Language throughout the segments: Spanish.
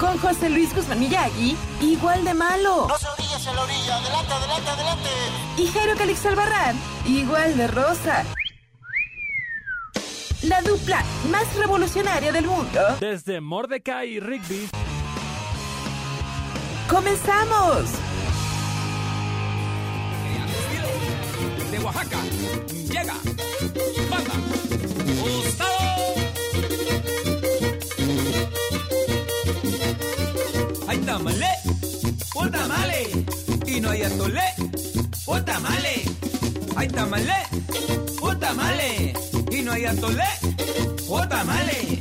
con José Luis Guzmán Miyagi, igual de malo. No se orillas en la orilla. Adelante, adelante, adelante. Y Jairo Calix Albarrán, igual de rosa. La dupla más revolucionaria del mundo. Desde Mordecai y Rigby, ¡Comenzamos! de Oaxaca llega banda Gustavo. Un tamale y no hay atole, un tamale. Hay tamale, un tamale y no hay atole, un tamale.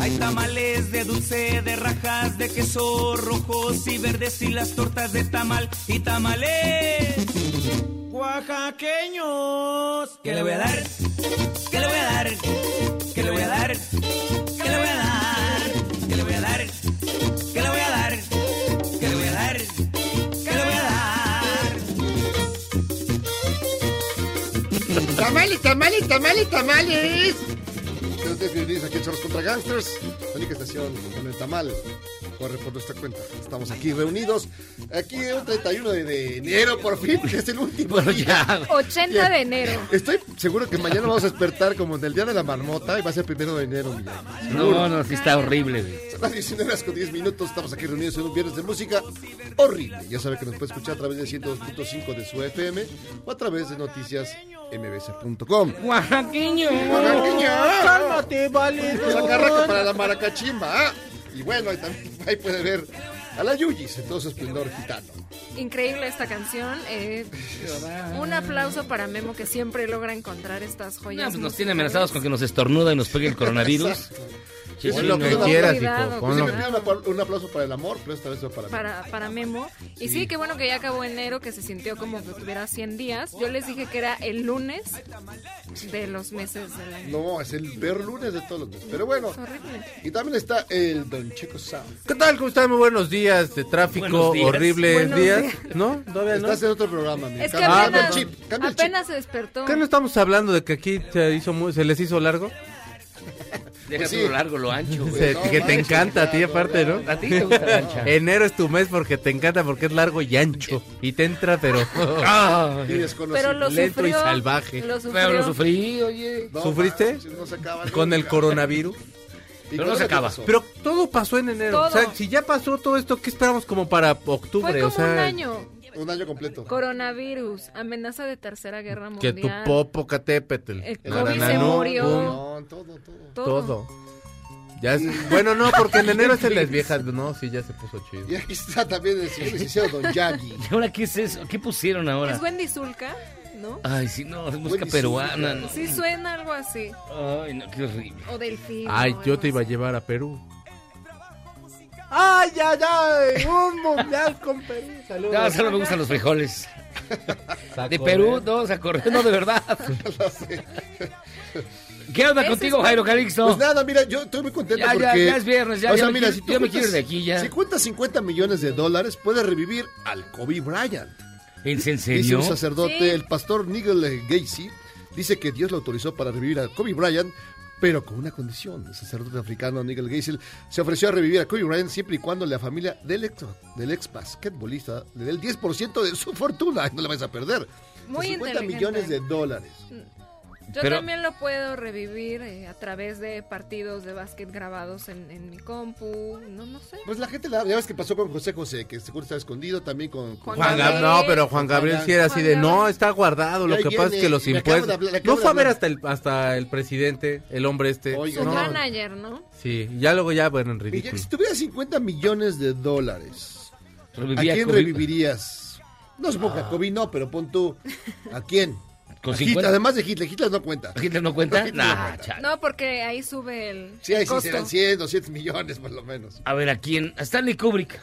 Hay tamales de dulce, de rajas, de queso rojos y verdes y las tortas de tamal y tamales oaxaqueños. ¿Qué le voy a dar? ¿Qué le voy a dar? ¿Qué le voy a dar? ¿Qué le voy a dar? ¿Qué le voy a dar? ¿Qué le voy a dar? Tamales, tamales, tamales, tamales. Ustedes bienvenidos aquí a Charlos contra Gangsters, la única estación con el tamal. Corre por nuestra cuenta. Estamos aquí reunidos. Aquí un 31 de, de enero, por fin, que es el último día. 80 de enero. Estoy seguro que mañana vamos a despertar como en el día de la marmota y va a ser primero de enero, Miyagi. No, no, sí está horrible, güey. Son las 19 horas con 10 minutos. Estamos aquí reunidos en un viernes de música horrible. Ya sabe que nos puede escuchar a través de 102.5 de su FM o a través de noticias mbs.com. Oaxaqueño. Cálmate, vale. La carraca para la maracachimba. ah. Y bueno, ahí también ahí puede ver a la Yuyis en todo su esplendor gitano. Increíble esta canción. eh, un aplauso para Memo que siempre logra encontrar estas No, joyas. pues nos tiene amenazados con que nos estornuda y nos pegue el coronavirus. Sí, sí, lo que quieras, hijo, un aplauso para el amor, pero esta vez para. Para, para Memo. Y sí. qué bueno que ya acabó enero, que se sintió como que tuviera 100 días. Yo les dije que era el lunes de los meses del año. No, es el peor lunes de todos los meses. Pero bueno, Es horrible. y también está el Don Checo Sound. ¿Qué tal? ¿Cómo están? Muy buenos días de tráfico, días. horribles Buenos días. días. ¿No? ¿Todavía no? Estás en otro programa, amigo. Es que apenas- cambia el chip, cambia el chip. Apenas se despertó. ¿Qué no estamos hablando de que aquí se, hizo muy- se les hizo largo? Deja Pues sí. todo largo, lo ancho, güey. Se- no que te encanta a ti aparte. ¿no? A ti te gusta la ancha. Enero es tu mes porque te encanta porque es largo y ancho. Y te entra, pero Ah, Y desconocido. Pero lo lento y salvaje. Lo pero lo sufrí, oye. No, ¿Sufriste? no se acaba con el coronavirus. ¿Y Pero no se acaba. pasó? Pero todo pasó en enero. Todo. O sea, si ya pasó todo esto, ¿qué esperamos como para octubre? Fue como o sea, un año. Un año completo. Coronavirus, amenaza de tercera guerra que mundial. tu popo catépetl. El COVID se murió. No, todo, todo. Todo. Ya es- bueno, no, porque en enero es el las viejas. No, sí, ya se puso chido. Y aquí está también el señor licenciado Don Yagi. ¿Y ahora qué es eso? ¿Qué pusieron ahora? Es Wendy Zulka, ¿no? Ay, sí, no, es música Buenísimo. peruana. ¿no? Sí suena algo así. Ay, no, qué horrible. O delfín. Ay, o yo te iba a llevar a Perú. ¡Ay, ay, ay! Un mundial con Perú. Saludos. No, solo me gustan los frijoles. De. Perú, no, se correr, no, de verdad. ¿Qué onda contigo, es Jairo. Calixto? Pues nada, mira, yo estoy muy contento Ya, ya, porque... ya es viernes, ya, o ya sea, me mira, quiero- si tú yo me juntas- quiero de aquí ya. Si cuentas 50 millones de dólares, puedes revivir al Kobe Bryant. ¿En Dice serio? un sacerdote, Sí. el pastor Nigel Gacy, dice que Dios lo autorizó para revivir a Kobe Bryant, pero con una condición. El sacerdote africano Nigel Gacy se ofreció a revivir a Kobe Bryant siempre y cuando la familia del ex, del ex basquetbolista le dé el 10% de su fortuna. No le vais a perder. Muy 50 inteligente. millones de dólares. Yo Pero- también lo puedo revivir eh, a través de partidos de básquet grabados en, en mi compu. No, no sé. Pues la gente, la, ya ves que pasó con José José, que seguro estaba escondido también con... con- Juan Juan Gabriel. Gabriel, no, pero Juan Gabriel sí era así Juan de, no, está guardado, lo que pasa es que los impuestos... hablar- No fue a ver hasta el, hasta el presidente, el hombre este. Oiga, Su no, manager, ¿no? Sí, ya luego ya, bueno, en ridículo. si tuviera 50 millones de dólares, ¿a quién COVID. revivirías? No supongo que a Kobe no, pero pon tú. ¿A quién? Con Hitler, 50. además de Hitler, Hitler no cuenta. ¿Hitler no cuenta? No, Hitler no Nah, cuenta. chale. No, porque ahí sube el, Sí, ahí el sí serán 100, 200 millones por lo menos. A ver, ¿a quién? A Stanley Kubrick.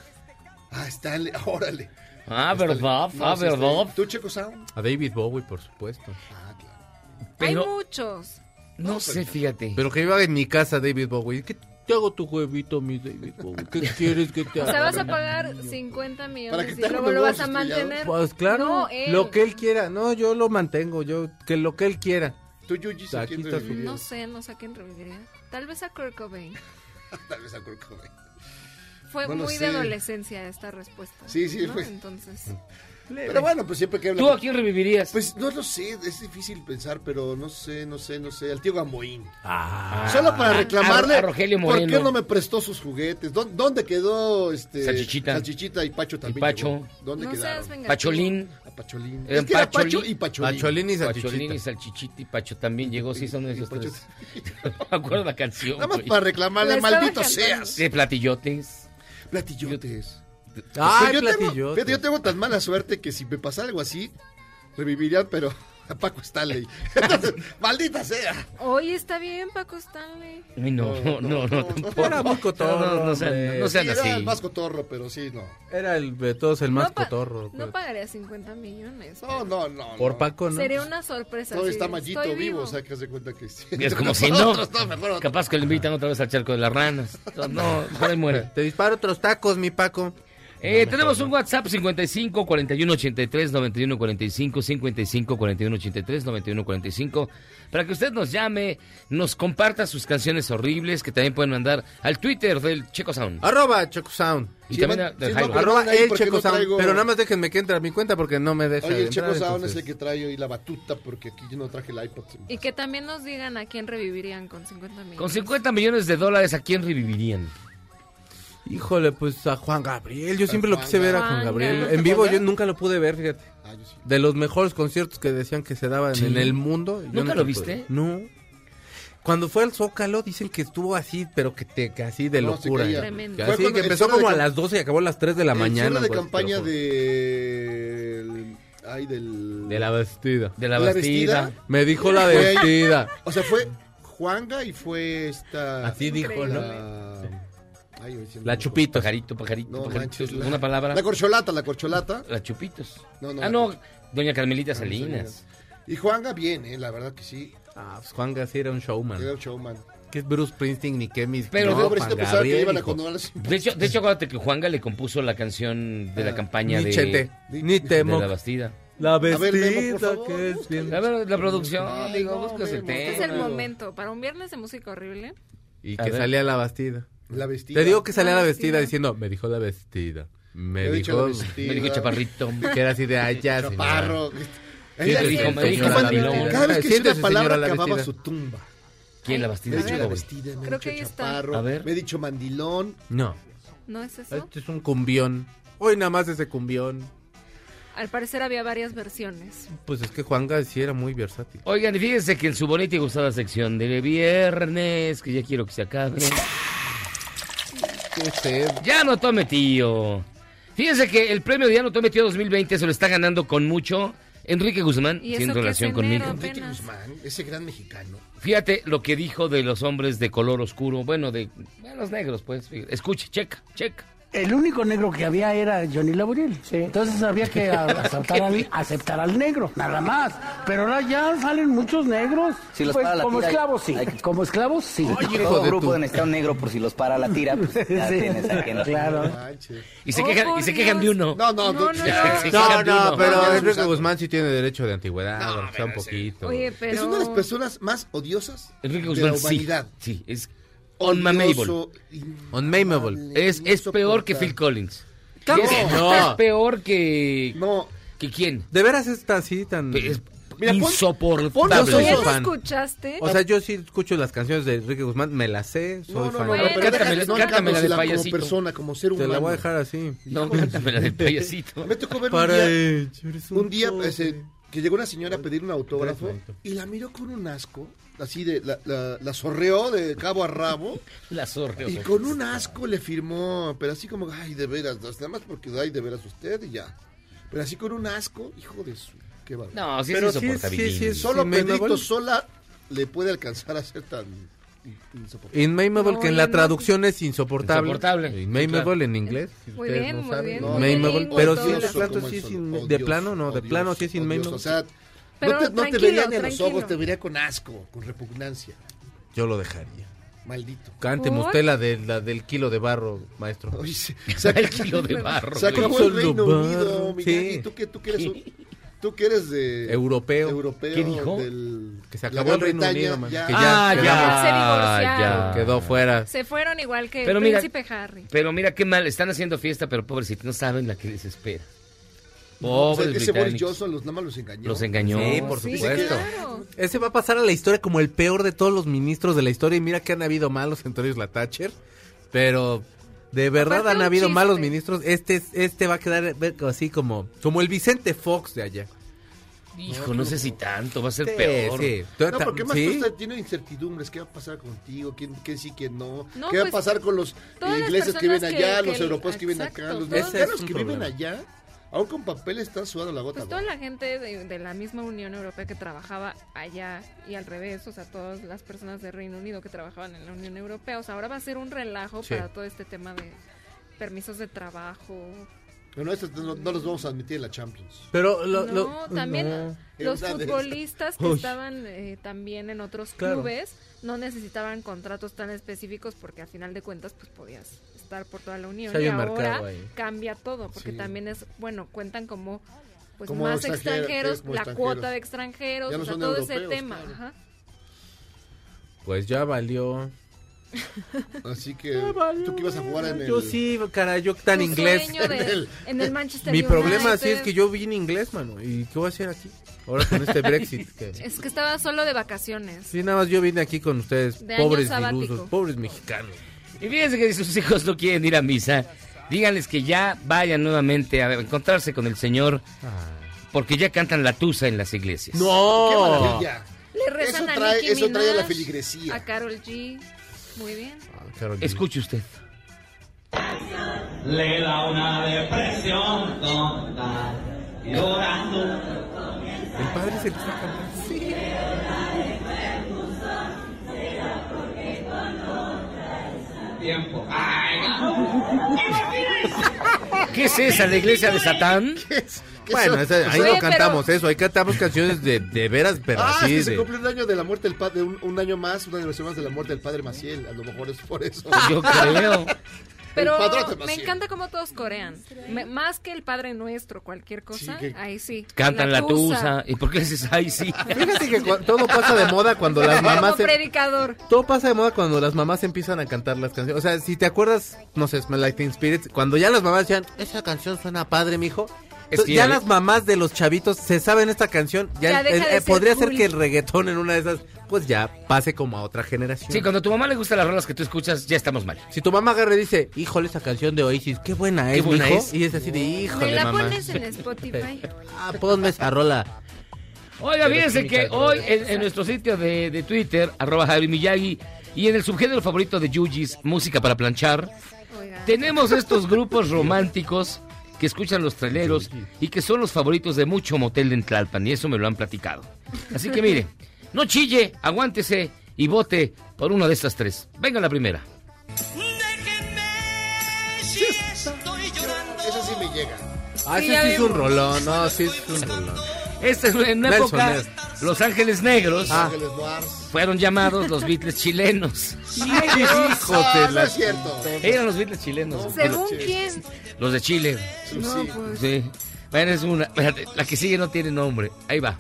Ah, Stanley, órale. Ah, verdad, No, ah, sí, verdad. ¿Tú, Checo Sound? A David Bowie, por supuesto. Ah, claro. Pero Hay muchos. no sé, fíjate. Pero que iba en mi casa David Bowie. ¿Qué te hago tu huevito, mi David Bowie? ¿Qué quieres que te O haga? sea, vas a pagar 50 Para que millones te y luego lo vas a mantener. Pues claro, No, él. lo que él quiera. No, yo lo mantengo, yo que lo que él quiera. ¿Tú, Yuji, a quién está su- revivirías? No sé, no sé a quién reviviría. Tal vez a Kurt Cobain. Tal vez a Kurt Cobain. Fue No muy de adolescencia esta respuesta. Sí, sí, ¿no? fue. Entonces, Pero bueno, pues siempre que habla... ¿Tú a quién revivirías? Pues no lo sé, es difícil pensar, pero no sé, no sé, no sé. Al tío Gamboín. Ah, Solo para reclamarle. a Rogelio ¿Por Moreno. qué no me prestó sus juguetes? ¿Dó- ¿Dónde quedó este Salchichita. Salchichita y Pacho también? Pacho. llegó? ¿Dónde no quedaron? seas vengativo. Pacholín. A Pacholín. Es que era Pacholín. Pacho y Pacholín. Pacholín y Pacholín y salchichita. Salchichita y Pacho también llegó, sí, son esos tres. me acuerdo la canción. Nada más para reclamarle, maldito cantando. seas. De platillotes. Platillotes. Ay, Pero yo, tengo, yo tengo tan mala suerte que si me pasara algo así, revivirían, pero a Paco Stanley. Entonces, maldita sea. Oye, está bien, Paco Stanley. Ay, no, no, no, no, tampoco. Era muy cotorro, No, no, no sean, no sean Sí, era así. el más cotorro, pero sí, no. Era el de todos el más no, pa- cotorro. pues. no pagaría 50 millones. No, no, no. Por no. Paco, ¿no? Sería una sorpresa. Sí, está Mallito estoy vivo, o sea, que haz de cuenta que... Es como si no. Capaz que lo invitan otra vez al charco de las ranas. No, ahí muere. Te disparo otros tacos, mi Paco. Eh, tenemos un WhatsApp 55 41 83 91 45 55 41 83 91 45 para que usted nos llame, nos comparta sus canciones horribles que también pueden mandar al Twitter del Checo Sound. Arroba Checo Sound. Y Sí, también man- a- del sí, Arroba el Checo no Sound. traigo- Pero nada más déjenme que entre a mi cuenta porque no me deja Oye, el Checo entrar, Sound es entonces- el que trae hoy la batuta porque aquí yo no traje el iPod. Y que también nos digan a quién revivirían con 50 millones. Con 50 millones de dólares, ¿a quién revivirían? Híjole, pues a Juan Gabriel. Yo siempre lo quise ver a Juan Gabriel. Gabriel. En vivo ¿Juan yo nunca lo pude ver, fíjate. Ah, yo sí. De los mejores conciertos que decían que se daban Sí. en el mundo. yo ¿Nunca lo pude. viste? No. Cuando fue al Zócalo dicen que estuvo así, pero que, te, que así de No, se locura. caía. Tremendo. Que Fue así cuando que empezó como a las 12 y acabó a las 3 de la El mañana. de pues, campaña de... Ay, del... De la vestida. De la ¿La vestida. vestida? Me dijo la vestida. O sea, fue Juanga y fue esta... Así dijo, ¿no? La... Ay, hoy sí no La me Chupito. Pajarito, pajarito, No pajarito. manches, la- Una palabra. La corcholata, la corcholata. La chupitos. No, no, ah, no, doña Carmelita Salinas. Salinas. Y Juanga bien, eh, la verdad que sí. Ah, pues Juan García era un showman. Era un showman. Que es Bruce Springsteen ni que mis. Pero No, Juan que Gabriel, iban a De hecho, de hecho, acuérdate que Juanga le compuso la canción de la Ah, campaña Ni de, ni de temo. la Bastida. La ver, Memo, por vestida que es bien. A ver, la producción, digo, no, buscas el Memo, Este es tema. el momento. Para un viernes de música horrible. Y A que ver. salía la Bastida. La vestida. Te digo que salía La la vestida vestida. diciendo, me dijo la vestida. Me Me dijo vestida. Me dijo Chaparrito. que era así de allá. Chaparro. Sí, Ella- dijo- me dijo Cada- mandilón. Cada vez que decía una palabra acababa vestida. su tumba. ¿Quién la Me Bastida? he dicho la vestida, me he Creo dicho que ahí está. chaparro, A ver. me he dicho mandilón. No, ¿No es eso? este es un cumbión. Hoy nada más ese cumbión. Al parecer había varias versiones. Pues es que Juan sí era muy versátil. Oigan, y fíjense que en su bonita y gustada sección de viernes, que ya quiero que se acabe. Ya no tome tío. Fíjense que el premio de Ya no tome tío 2020 se lo está ganando con mucho Enrique Guzmán, ¿Y eso siendo relación conmigo. Enrique. Guzmán, ese gran mexicano. Fíjate lo que dijo de los hombres de color oscuro. Bueno, de bueno, los negros, pues. Escuche, checa, checa. El único negro que había era Johnny Laboriel. Entonces había que a- aceptar al, aceptar al negro, nada más. Pero ahora ya salen muchos negros. Si los Pues, para la como tira, esclavos, sí. hay Como esclavos, sí. Oye, Todo grupo de necesita un negro por si los para la tira, pues ya Sí, tienes a quien- Claro. Y se, Oh, quejan, y se quejan de uno. No, no, No, no, no. No, pero Enrique. Guzmán sí tiene derecho de antigüedad, No, un poquito. Oye, pero... Es una de las personas más odiosas Enrique de la sí. humanidad. Sí, es unmamable. Odioso, Unmameable. Es, es peor que. Phil Collins. No. Es, No. es peor que... No, ¿Que quién? ¿De veras está así tan...? Es- Mira, pon- Insoportable. pon Yo los soy ¿Ya osos. lo fan. escuchaste? O sea, yo sí escucho las canciones de Enrique Guzmán, me las sé, soy No, no, fan. no, no, pero cántamela, no, cántamela de cántasela como payasito. persona, como ser humano. Te la voy a dejar así. No, cántame la del payasito. Me tocó ver Para un día, un día ese, que llegó una señora a pedir un autógrafo y la miró con un asco, así de, la, la, la sorreó de cabo a rabo La zorra. y con un asco le firmó, pero así como, ay, de veras, nada más porque ay, de veras usted y ya. Pero así con un asco, hijo de su, qué. No, sí Pero es insoportable. sí, sí es- Solo me Pedrito sola le puede alcanzar a ser tan insoportable. Inmaimable, No, que en la no. traducción es insoportable. Insoportable, Inmaimable claro. en inglés. si Muy bien, no muy saben. bien, bilingüe Pero sí, de plano sí es de plano, no, de plano sí es odioso. inmaimable. O sea, Pero no te, no te vería ni a los tranquilo. ojos, te vería con asco, con repugnancia. Yo lo dejaría. Maldito. Cánteme ¿Por? usted la, de, la del kilo de barro, maestro. Oye, se, El kilo de barro. se acabó el Reino barro. Unido, Sí. ¿Tú, que, tú, que eres un- tú que eres de... Europeo. Europeo ¿Qué dijo? Del, Que se acabó el Reino Bretaña, Unido, man. ya. Que ya Ah, ya, Se divorciaron. ya. Quedó fuera. Se fueron igual que Pero el mira- príncipe Harry. Pero mira qué mal, están haciendo fiesta, pero pobrecito, no saben la que les espera. No, o sea, Pobres ese Boris. Johnson los, nada más los engañó. Los engañó. Sí, por Sí, supuesto. claro. Ese va a pasar a la historia como el peor de todos los ministros de la historia. Y mira que han habido malos, entre ellos la Thatcher. Pero de verdad Aparte han habido chiste. malos ministros. Este, es- este va a quedar ve- así como, como el Vicente Fox de allá. Hijo, no sé si tanto, va a ser Sí, peor. sí. No, porque más Sí. tú estás- tienes incertidumbres. ¿Qué va a pasar contigo? ¿Quién, quién sí, quién no? No, ¿Qué va a pues, pasar con los ingleses que viven allá, que los el- europeos que viven acá, los mexicanos es que viven allá? Aún con papel están sudando la gota. Pues toda la gente de, de la misma Unión Europea que trabajaba allá y al revés, o sea, todas las personas de Reino Unido que trabajaban en la Unión Europea, o sea, ahora va a ser un relajo Sí. para todo este tema de permisos de trabajo. Bueno, estos no, no los vamos a admitir en la Champions. Pero lo, no, lo- también no. los futbolistas que Uy. estaban eh, también en otros Claro. clubes no necesitaban contratos tan específicos porque al final de cuentas pues podías estar por toda la Unión Sí, y ahora cambia todo porque Sí. también es bueno cuentan como pues Como más extranjero- extranjeros, como la extranjeros. cuota de extranjeros, no o sea, todo ese europeos, tema. claro. ajá. Pues ya valió. Así que tú que ibas a jugar en el... Yo sí, cara, yo tan inglés. de- En el- en el Manchester Mi problema sí United. es que yo vine inglés, mano. ¿Y qué voy a hacer aquí? Ahora con este Brexit. que- es que estaba solo de vacaciones. Sí, nada más yo vine aquí con ustedes, De pobres ilusos, pobres mexicanos. Y fíjense que si sus hijos no quieren ir a misa, díganles que ya vayan nuevamente a encontrarse con el Señor, porque ya cantan la tusa en las iglesias. ¡Qué ¡No! maravilla! Le rezan Eso a trae- Nicki eso trae a la feligresía. A Carol G. Muy bien. Ah, Carol G. Escuche usted. Le da una depresión tonta, llorando. El padre se le está cantando. Sí. Tiempo. Ay, ¿Qué es esa, la iglesia de Satán? Bueno, Eso- esa- ahí Oye, no cantamos eso, ahí cantamos canciones de, de veras, pero Ah, así es que se de... cumple un año de la muerte del padre, un, un año más, una aniversario más de la muerte del padre Maciel. A lo mejor es por eso. Yo creo. Pero me encanta cómo todos corean. Me- más que el Padre Nuestro, cualquier cosa, Sí, que- ahí sí. Cantan la tusa. ¿Y por qué dices ay sí? Fíjate que todo pasa de moda cuando las mamás... Como se- predicador. Todo pasa de moda cuando las mamás empiezan a cantar las canciones. O sea, si te acuerdas, no sé, Smell Like Teen Spirit, cuando ya las mamás decían, esa canción suena padre, mijo. Es que ya ya- las mamás de los chavitos se saben esta canción. Ya, Ya deja eh, de eh, ser podría ser cool. que el reggaetón en una de esas, pues ya pase como a otra generación. Sí, cuando a tu mamá le gustan las rolas que tú escuchas, ya estamos mal. Si tu mamá agarra y dice, híjole, esa canción de Oasis, qué buena Qué es, buena mijo", es. Y es así de, híjole, Me la mamá. pones en Spotify. Ah, ponme esa rola. Oiga, fíjense que de hoy en, en nuestro sitio de, de Twitter, arroba Javi Miyagi, y en el subgénero favorito de Yujis, música para planchar, Oiga. tenemos estos grupos románticos que escuchan los traileros y que son los favoritos de mucho motel de Tlalpan, y eso me lo han platicado. Así que mire, no chille, aguántese y vote por una de estas tres. Venga la primera. si estoy llorando. Eso sí me llega. Ah, Sí, ese sí es un rolón, no, sí es un rolón. Esta es en una Nelson, época, Nelson. Los Ángeles Negros Ah. Fueron llamados los Beatles chilenos. Hijo de no la... es cierto. Eran los Beatles chilenos. ¿Según quién? Los de Chile. No, pues. Sí. Bueno, es una. la que sigue no tiene nombre. Ahí va.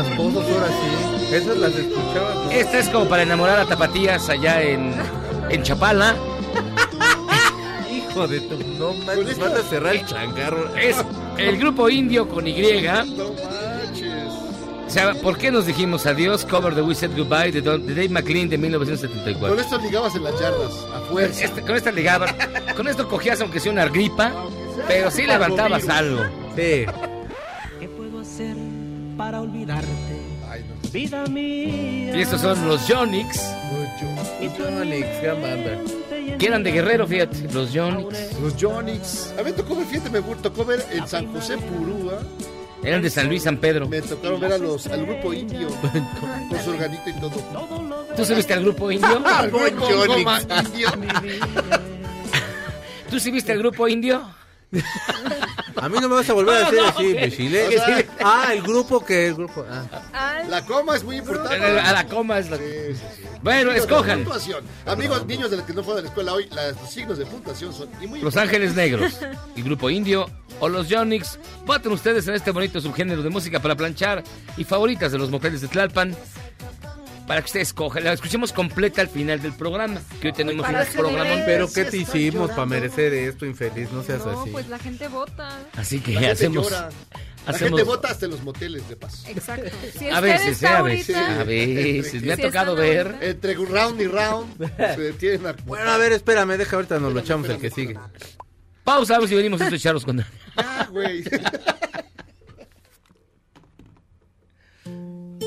Ahora sí. Esas las escuchaba. ¿no? Esta es como para enamorar a tapatías allá en, en Chapala. Hijo de tu... No manches, van a cerrar el changarro. Es el grupo indio con Y. No manches. O sea, ¿por qué nos dijimos adiós? Cover the We Said Goodbye de, Don- de Dave McLean de Con 1974. esto ligabas en las yardas, a fuerza. Este- con esta ligaba. Con esto cogías aunque sea una gripa, pero sí levantabas algo. Sí. ¿Qué puedo hacer para olvidarte? Ay, no. Vida mía. Y estos son los Yonix, Jonix, gran banda. que eran de Guerrero, fíjate. Los Yonix. Los Jonix. A mí me tocó ver, fíjate, me tocó ver en San José Purúa. Eran de San Luis, San Pedro. Me tocaron ver a los, al grupo indio con su organito y todo. ¿Tú sí viste al grupo indio? Al grupo Jonix. Indio. ¿Tú sí viste al grupo indio? A mí no me vas a volver a no, así. Ah, el grupo que... El grupo... Ah. La coma es muy importante. A la coma es la... Sí, sí, sí. Bueno, Signos escojan. puntuación. Amigos, niños de los que no fueron a la escuela hoy, los signos de puntuación son y muy Los Ángeles Negros, el grupo indio o los Yonix. Voten ustedes en este bonito subgénero de música para planchar y favoritas de los moteles de Tlalpan. Para que ustedes escojan. La escuchemos completa al final del programa. Que hoy tenemos Para un hacer programón. Pero ¿qué te hicimos para merecer esto, infeliz? No seas no, así. pues la gente vota. Así que La gente hacemos. llora. La hacemos- gente vota hasta en los moteles de paso. Exacto. Si A usted veces, eh, a veces. ahorita- A veces. Me ha Si tocado ver. ahorita- Entre round y round se detienen a... Bueno, a ver, espérame, deja ahorita nos lo echamos el que sigue. Pausa, a ver si venimos estos charros con. Ah, güey.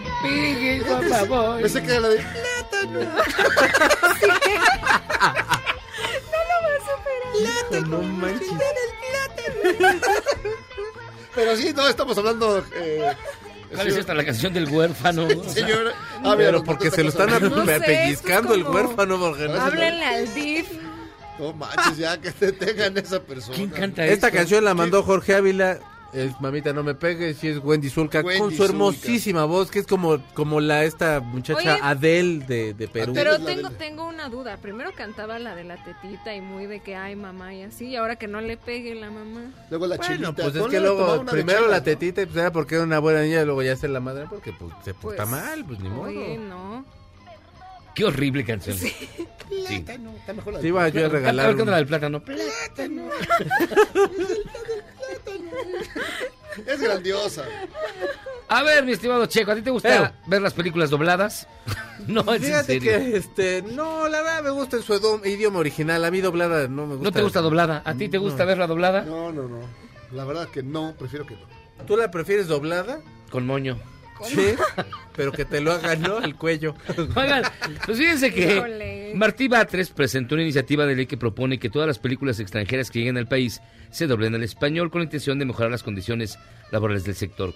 Me pegues, por favor. Pensé que era la de... No manches. Pero sí, no, estamos hablando... Eh, ¿Cuál es esta? La canción del huérfano. Señor... Ah, Pero porque se lo están. No sé, pellizcando es el como- huérfano, porque no- Háblenle al DIF. No manches, ya que te tengan esa persona. ¿Quién canta Esta esto? canción la mandó Jorge Ávila. Es Mamita No Me Pegues y es Wendy Zulka Wendy con su Zulka. hermosísima voz, que es como, como la esta muchacha Oye. Adele de, de Perú. Pero tengo, de- tengo una duda. Primero cantaba la de la tetita y muy de que ay mamá y así. Y ahora que no le pegue la mamá. Luego la Bueno, chelita. pues es que luego primero chela, la tetita y pues era porque era una buena niña y luego ya ser la madre porque pues se porta Pues, mal, pues ni modo. Oye, no. Qué horrible canción. Sí. Plátano, está mejor la Te iba yo a A regalar. ver, ¿qué onda la del plátano? Es grandiosa. A ver, mi estimado Checo, ¿a ti te gusta Pero- ver las películas dobladas? no, es en Fíjate serio. que este, no, la verdad me gusta en su edom- idioma original, a mí doblada no me gusta. ¿No te gusta doblada? ¿A ti te gusta No. verla doblada? No, no, no. La verdad que no, prefiero que no. ¿Tú la prefieres doblada? Con moño. Sí, pero que te lo hagan, ¿no? El cuello. Oigan, pues fíjense que. Martí Batres presentó una iniciativa de ley que propone que todas las películas extranjeras que lleguen al país se doblen al español con la intención de mejorar las condiciones laborales del sector.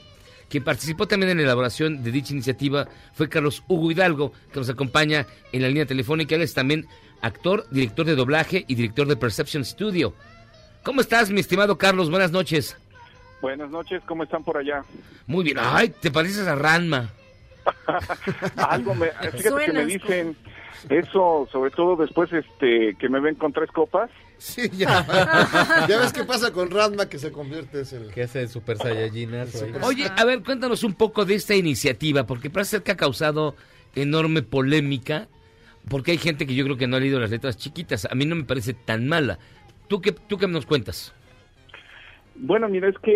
Quien participó también en la elaboración de dicha iniciativa fue Carlos Hugo Hidalgo, que nos acompaña en la línea telefónica. Él es también actor, director de doblaje y director de Perception Studio. ¿Cómo estás, mi estimado Carlos? Buenas noches. Buenas noches, ¿cómo están por allá? Muy bien. Ay, te pareces a Ranma. Algo me, fíjate que me dicen eso, sobre todo después este que me ven con tres copas. Sí, ya. ya ves qué pasa con Ranma que se convierte en el... Que hace el super saiyajinazo ahí. Oye, a ver, cuéntanos un poco de esta iniciativa, porque parece ser que ha causado enorme polémica, porque hay gente que yo creo que no ha leído las letras chiquitas. A mí no me parece tan mala. ¿Tú qué, tú qué nos cuentas? Bueno, mira, es que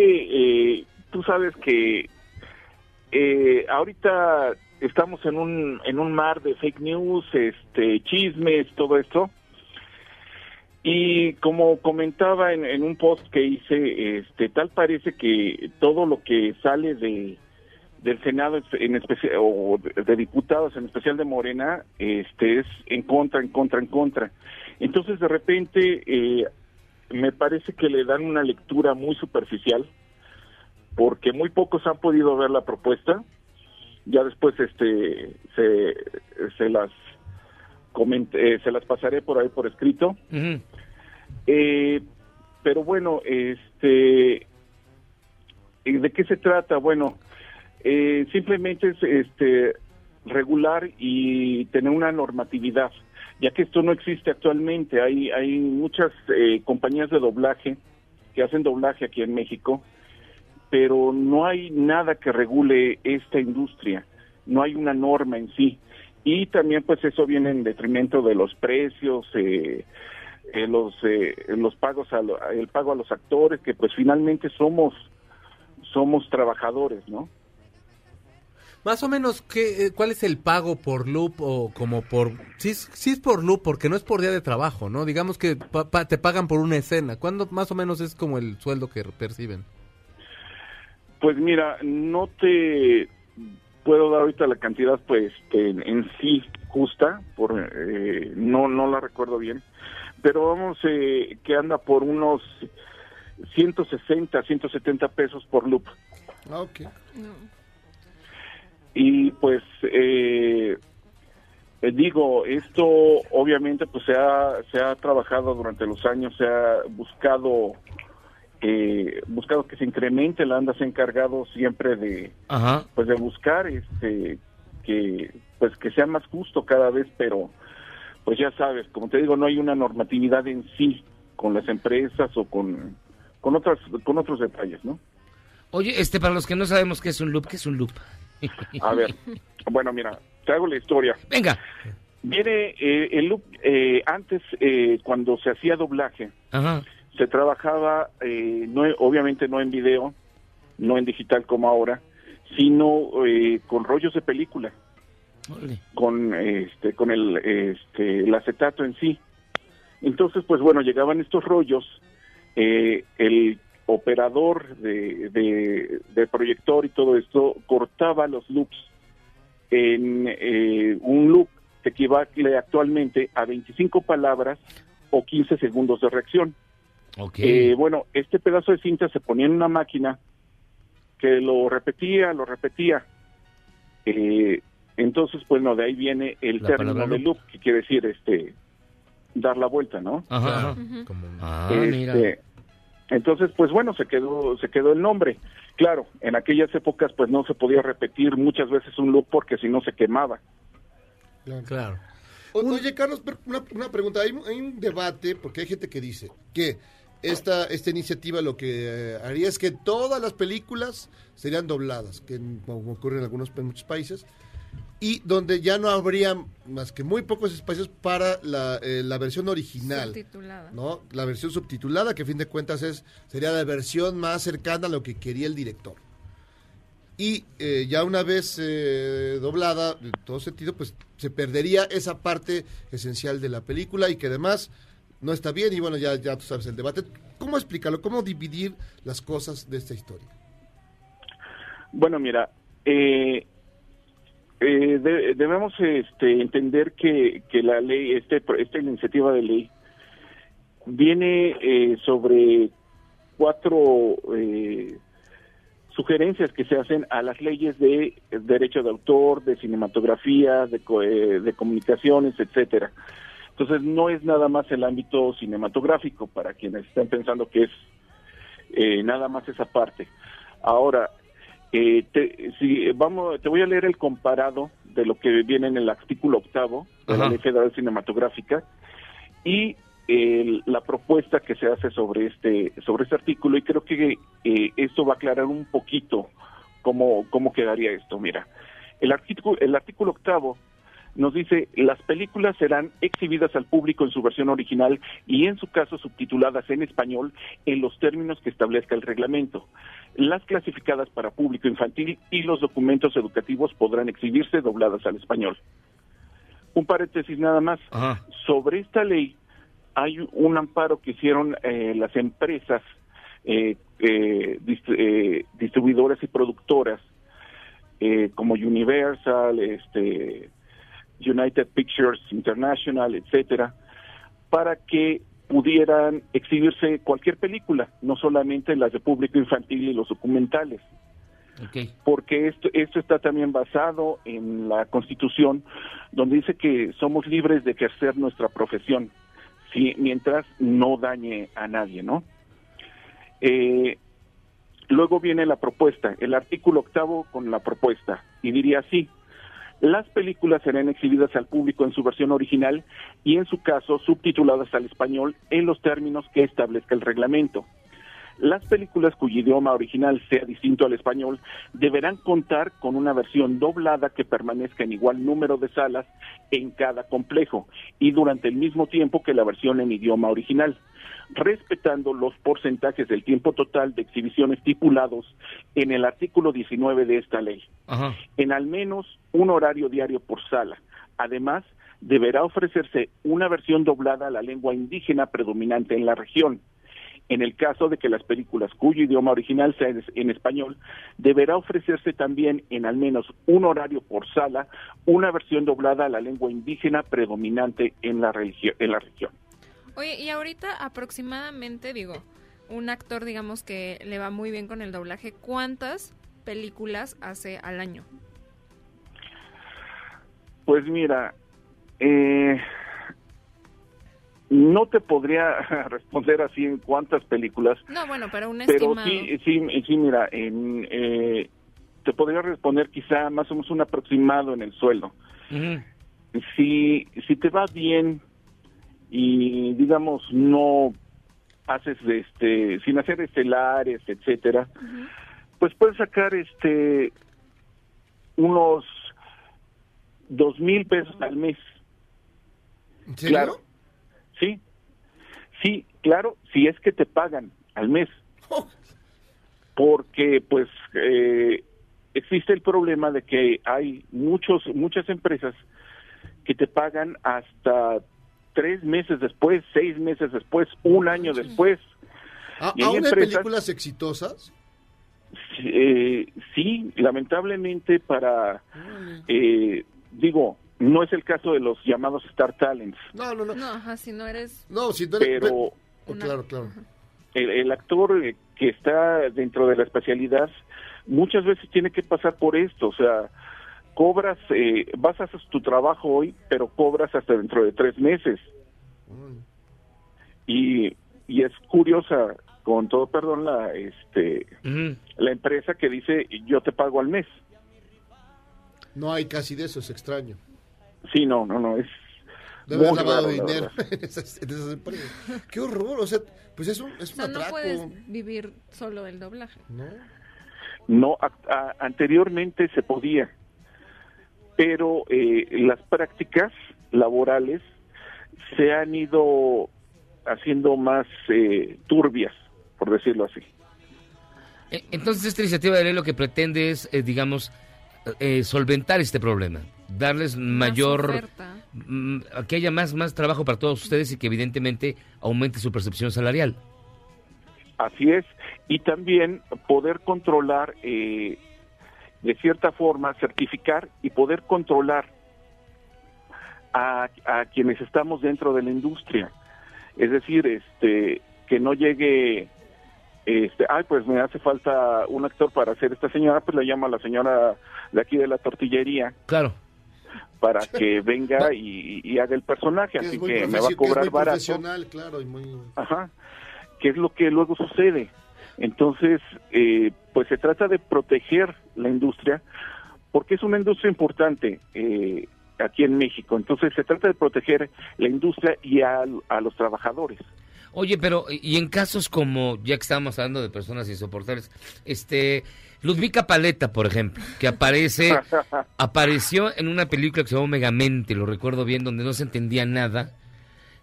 eh, tú sabes que eh, ahorita estamos en un en un mar de fake news, este chismes, todo esto. Y como comentaba en, un post que hice, este, tal parece que todo lo que sale de del Senado en especial o de diputados en especial de Morena este es en contra en contra en contra entonces de repente eh, me parece que le dan una lectura muy superficial porque muy pocos han podido ver la propuesta. Ya después este se, se las comenté, eh, se las pasaré por ahí por escrito. Eh, pero bueno este de qué se trata bueno eh, simplemente es este regular y tener una normatividad, ya que esto no existe actualmente. Hay, hay muchas eh, compañías de doblaje que hacen doblaje aquí en México, pero no hay nada que regule esta industria, no hay una norma en sí. Y también pues eso viene en detrimento de los precios, eh, eh, los, eh, los pagos, a el pago a los actores, que pues finalmente somos, somos trabajadores, ¿no? Más o menos, ¿qué, eh, ¿cuál es el pago por loop o como por... Sí, es- sí es por loop, porque no es por día de trabajo, ¿no? Digamos que pa- pa- te pagan por una escena. ¿Cuándo más o menos es como el sueldo que perciben? Pues mira, no te puedo dar ahorita la cantidad pues que en, en sí justa, por eh, no no la recuerdo bien, pero vamos eh, que anda por unos 160, 170 pesos por loop. Ah, ok. Y pues eh, eh, digo, esto obviamente pues se ha, se ha trabajado durante los años, se ha buscado eh, buscado que se incremente, la ANDA se ha encargado siempre de Ajá. pues de buscar este que pues que sea más justo cada vez, pero pues ya sabes, como te digo, no hay una normatividad en sí con las empresas o con con otras con otros detalles, ¿no? Oye, este, para los que no sabemos qué es un loop, ¿qué es un loop? A ver, bueno, mira, te hago la historia. Venga. Viene eh, el loop, eh, antes, eh, cuando se hacía doblaje, Ajá. se trabajaba, eh, no, obviamente no en video, no en digital como ahora, sino eh, con rollos de película, con, este, con el, este, el acetato en sí. Entonces, pues bueno, llegaban estos rollos, eh, el operador de, de, de proyector y todo esto cortaba los loops en eh, un loop que equivale actualmente a 25 palabras o 15 segundos de reacción. Ok. Eh, bueno, este pedazo de cinta se ponía en una máquina que lo repetía, lo repetía. Eh, entonces, bueno, de ahí viene el La término de loop, que quiere decir este dar la vuelta, ¿no? Ajá. ajá. Ah, Este, mira. Entonces, pues bueno, se quedó, se quedó el nombre. Claro, en aquellas épocas, pues no se podía repetir muchas veces un loop porque si no se quemaba. Claro. O- oye, Carlos, una, una pregunta. Hay, un- hay un debate, porque hay gente que dice que esta, esta iniciativa lo que eh, haría es que todas las películas serían dobladas, que como ocurre en algunos en muchos países, y donde ya no habría más que muy pocos espacios para la, eh, la versión original. Subtitulada. ¿no? La versión subtitulada, que a fin de cuentas es sería la versión más cercana a lo que quería el director. Y eh, ya una vez eh, doblada, en todo sentido, pues se perdería esa parte esencial de la película y que además no está bien. Y bueno, ya, ya tú sabes el debate. ¿Cómo explicarlo? ¿Cómo dividir las cosas de esta historia? Bueno, mira, eh, eh, de- debemos este, entender que, que la ley, este, esta iniciativa de ley, viene eh, sobre cuatro eh, sugerencias que se hacen a las leyes de derecho de autor, de cinematografía, de, eh, de comunicaciones, etcétera. Entonces no es nada más el ámbito cinematográfico para quienes estén pensando que es eh, nada más esa parte. Ahora, eh, te, si vamos, te voy a leer el comparado de lo que viene en el artículo octavo de la. Ley Federal Cinematográfica y el- la propuesta que se hace sobre este sobre este artículo y creo que eh, esto va a aclarar un poquito cómo cómo quedaría esto. Mira, el artículo el artículo octavo nos dice las películas serán exhibidas al público en su versión original y en su caso subtituladas en español en los términos que establezca el reglamento. Las clasificadas para público infantil y los documentos educativos podrán exhibirse dobladas al español. Un paréntesis nada más. Ajá. Sobre esta ley hay un amparo que hicieron eh, las empresas eh, eh, dist- eh, distribuidoras y productoras eh, como Universal, este, United Pictures International, etcétera, para que pudieran exhibirse cualquier película, no solamente las de público infantil y los documentales porque esto, esto está también basado en la Constitución, donde dice que somos libres de ejercer nuestra profesión, si, mientras no dañe a nadie, ¿no? Eh, luego viene la propuesta, el artículo octavo con la propuesta, y diría así, las películas serán exhibidas al público en su versión original y en su caso subtituladas al español en los términos que establezca el reglamento. Las películas cuyo idioma original sea distinto al español deberán contar con una versión doblada que permanezca en igual número de salas en cada complejo y durante el mismo tiempo que la versión en idioma original, respetando los porcentajes del tiempo total de exhibición estipulados en el artículo 19 de esta ley Ajá. en al menos un horario diario por sala. Además, deberá ofrecerse una versión doblada a la lengua indígena predominante en la región. En el caso de que las películas cuyo idioma original sea en- español, deberá ofrecerse también en al menos un horario por sala una versión doblada a la lengua indígena predominante en la, religio- en la región. Oye, y ahorita aproximadamente, digo, un actor, digamos, que le va muy bien con el doblaje, ¿cuántas películas hace al año? Pues mira, eh, no te podría responder así en cuántas películas, No, bueno, pero un pero estimado. sí, sí, sí, mira, en, eh, te podría responder quizá más o menos un aproximado en el sueldo. Si, si te va bien y digamos no haces este sin hacer estelares, etcétera, pues puedes sacar este unos dos mil pesos al mes. serio? Claro. Sí. Sí, claro, si es que te pagan al mes. Porque pues eh, existe el problema de que hay muchos muchas empresas que te pagan hasta tres meses después, seis meses después, un año después. ¿A- Y hay ¿Aún hay empresas- películas exitosas? Eh, sí, lamentablemente para, eh, digo, no es el caso de los llamados Star Talents, No, no, no. No, ajá, si no eres... No, si no eres- pero Oh, claro, claro. el, el actor eh, que está dentro de la especialidad muchas veces tiene que pasar por esto, o sea, cobras, eh, vas a hacer tu trabajo hoy, pero cobras hasta dentro de tres meses. Y, y es curiosa, con todo perdón, la, este, la empresa que dice yo te pago al mes. No hay casi de eso, es extraño. Sí, no, no, no, es Debe muy haber lavado dinero en esas, en esas empresas. Qué horror, o sea, pues es un, es O un sea, no puedes vivir solo del doblaje. No, a- a- anteriormente se podía, pero eh, las prácticas laborales se han ido haciendo más eh, turbias, por decirlo así. Eh, Entonces esta iniciativa de ley lo que pretende es, eh, digamos, eh, solventar este problema, darles mayor, oferta. mm, que haya más, más trabajo para todos ustedes y que evidentemente aumente su percepción salarial. Así es, y también poder controlar, eh, de cierta forma, certificar y poder controlar a, a quienes estamos dentro de la industria. Es decir, este, que no llegue, este, ay, pues me hace falta un actor para hacer esta señora, pues le llamo a la señora de aquí de la tortillería Claro. Para que venga y, y haga el personaje, Que así que me va a que es cobrar muy barato. profesional, claro, y muy... Ajá. ¿Qué es lo que luego sucede? Entonces, eh, pues se trata de proteger la industria, porque es una industria importante eh, aquí en México. Entonces, se trata de proteger la industria y a, a los trabajadores. Oye, pero y en casos como, ya que estábamos hablando de personas insoportables, este, Ludvika Paleta, por ejemplo, que aparece, apareció en una película que se llamó Megamente, lo recuerdo bien, donde no se entendía nada,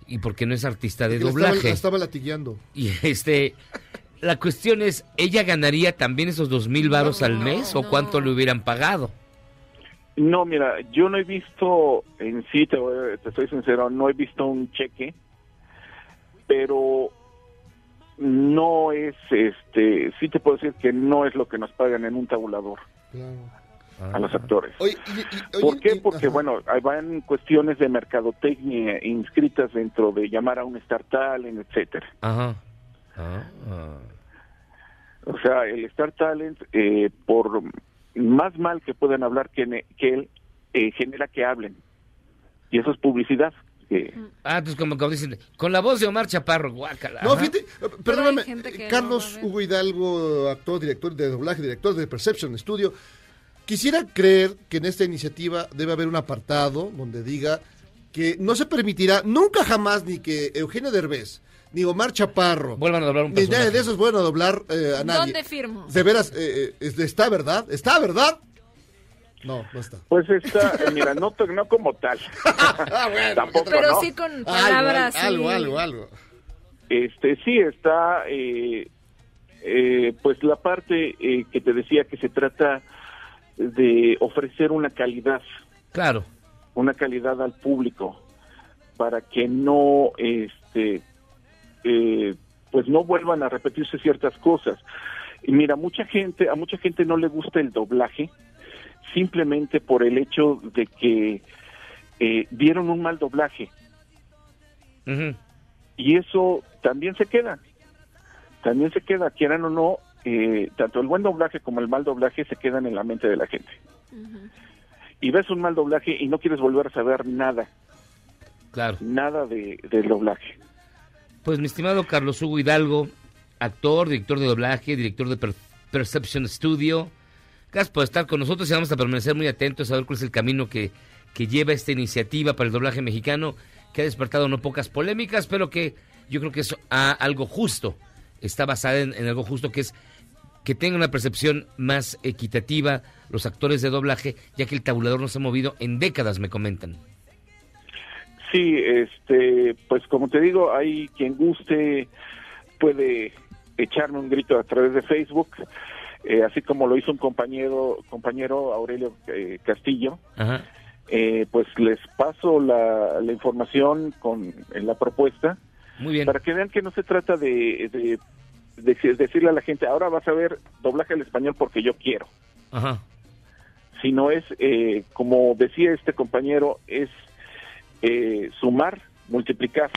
y porque no es artista de La estaba, doblaje. la estaba latigueando. Y este, la cuestión es, ¿ella ganaría también esos dos mil varos al mes o cuánto le hubieran pagado? No, mira, yo no he visto en sí, te, voy- te estoy sincero, no he visto un cheque. Pero no es, este, sí te puedo decir que no es lo que nos pagan en un tabulador a los actores. Oye, y- y- oye, ¿Por qué? y- Porque, ajá. bueno, ahí van cuestiones de mercadotecnia inscritas dentro de llamar a un Star Talent, etcétera. Ajá. Ah, O sea, el Star Talent, eh, por más mal que puedan hablar que, ne- que él, eh, genera que hablen. Y eso es publicidad. Ah, entonces como, como dicen, con la voz de Omar Chaparro, guácala. No, fíjate, perdóname, gente que Carlos no. Hugo Hidalgo, actor, director de doblaje, director de Perception Studio. Quisiera creer que en esta iniciativa debe haber un apartado donde diga que no se permitirá nunca jamás ni que Eugenio Derbez ni Omar Chaparro Vuelvan a doblar un ni nadie personaje. de esos vuelvan a doblar eh, a nadie. ¿Dónde firmo? De veras, eh, eh, es- ¿está verdad? ¿Está verdad? No, no está. Pues está, eh, mira, no, no como tal. Tampoco, Pero ¿no? sí con Algo, palabras. algo, sí. algo, algo. Este, sí está, eh, eh, pues la parte eh, que te decía que se trata de ofrecer una calidad, Claro. una calidad al público para que no, este, eh, pues no vuelvan a repetirse ciertas cosas. Y mira, mucha gente, a mucha gente no le gusta el doblaje simplemente por el hecho de que eh, dieron un mal doblaje y eso también se queda. También se queda, quieran o no, eh, tanto el buen doblaje como el mal doblaje se quedan en la mente de la gente. Y ves un mal doblaje y no quieres volver a saber nada, Claro. nada de, del doblaje. Pues mi estimado Carlos Hugo Hidalgo, actor, director de doblaje, director de Per- Perception Studio. Gracias por estar con nosotros y vamos a permanecer muy atentos a ver cuál es el camino que, que lleva esta iniciativa para el doblaje mexicano, que ha despertado no pocas polémicas, pero que yo creo que es ah, algo justo. Está basada en, en algo justo que es que tenga una percepción más equitativa los actores de doblaje, ya que el tabulador no se ha movido en décadas, me comentan. Sí, este, pues como te digo, hay quien guste, puede echarme un grito a través de Facebook, eh, así como lo hizo un compañero, compañero Aurelio eh, Castillo. Ajá. Eh, pues les paso la, la información con en la propuesta Muy bien. para que vean que no se trata de, de, de decirle a la gente ahora vas a ver doblaje al español porque yo quiero Ajá. sino es eh, como decía este compañero es eh, sumar multiplicar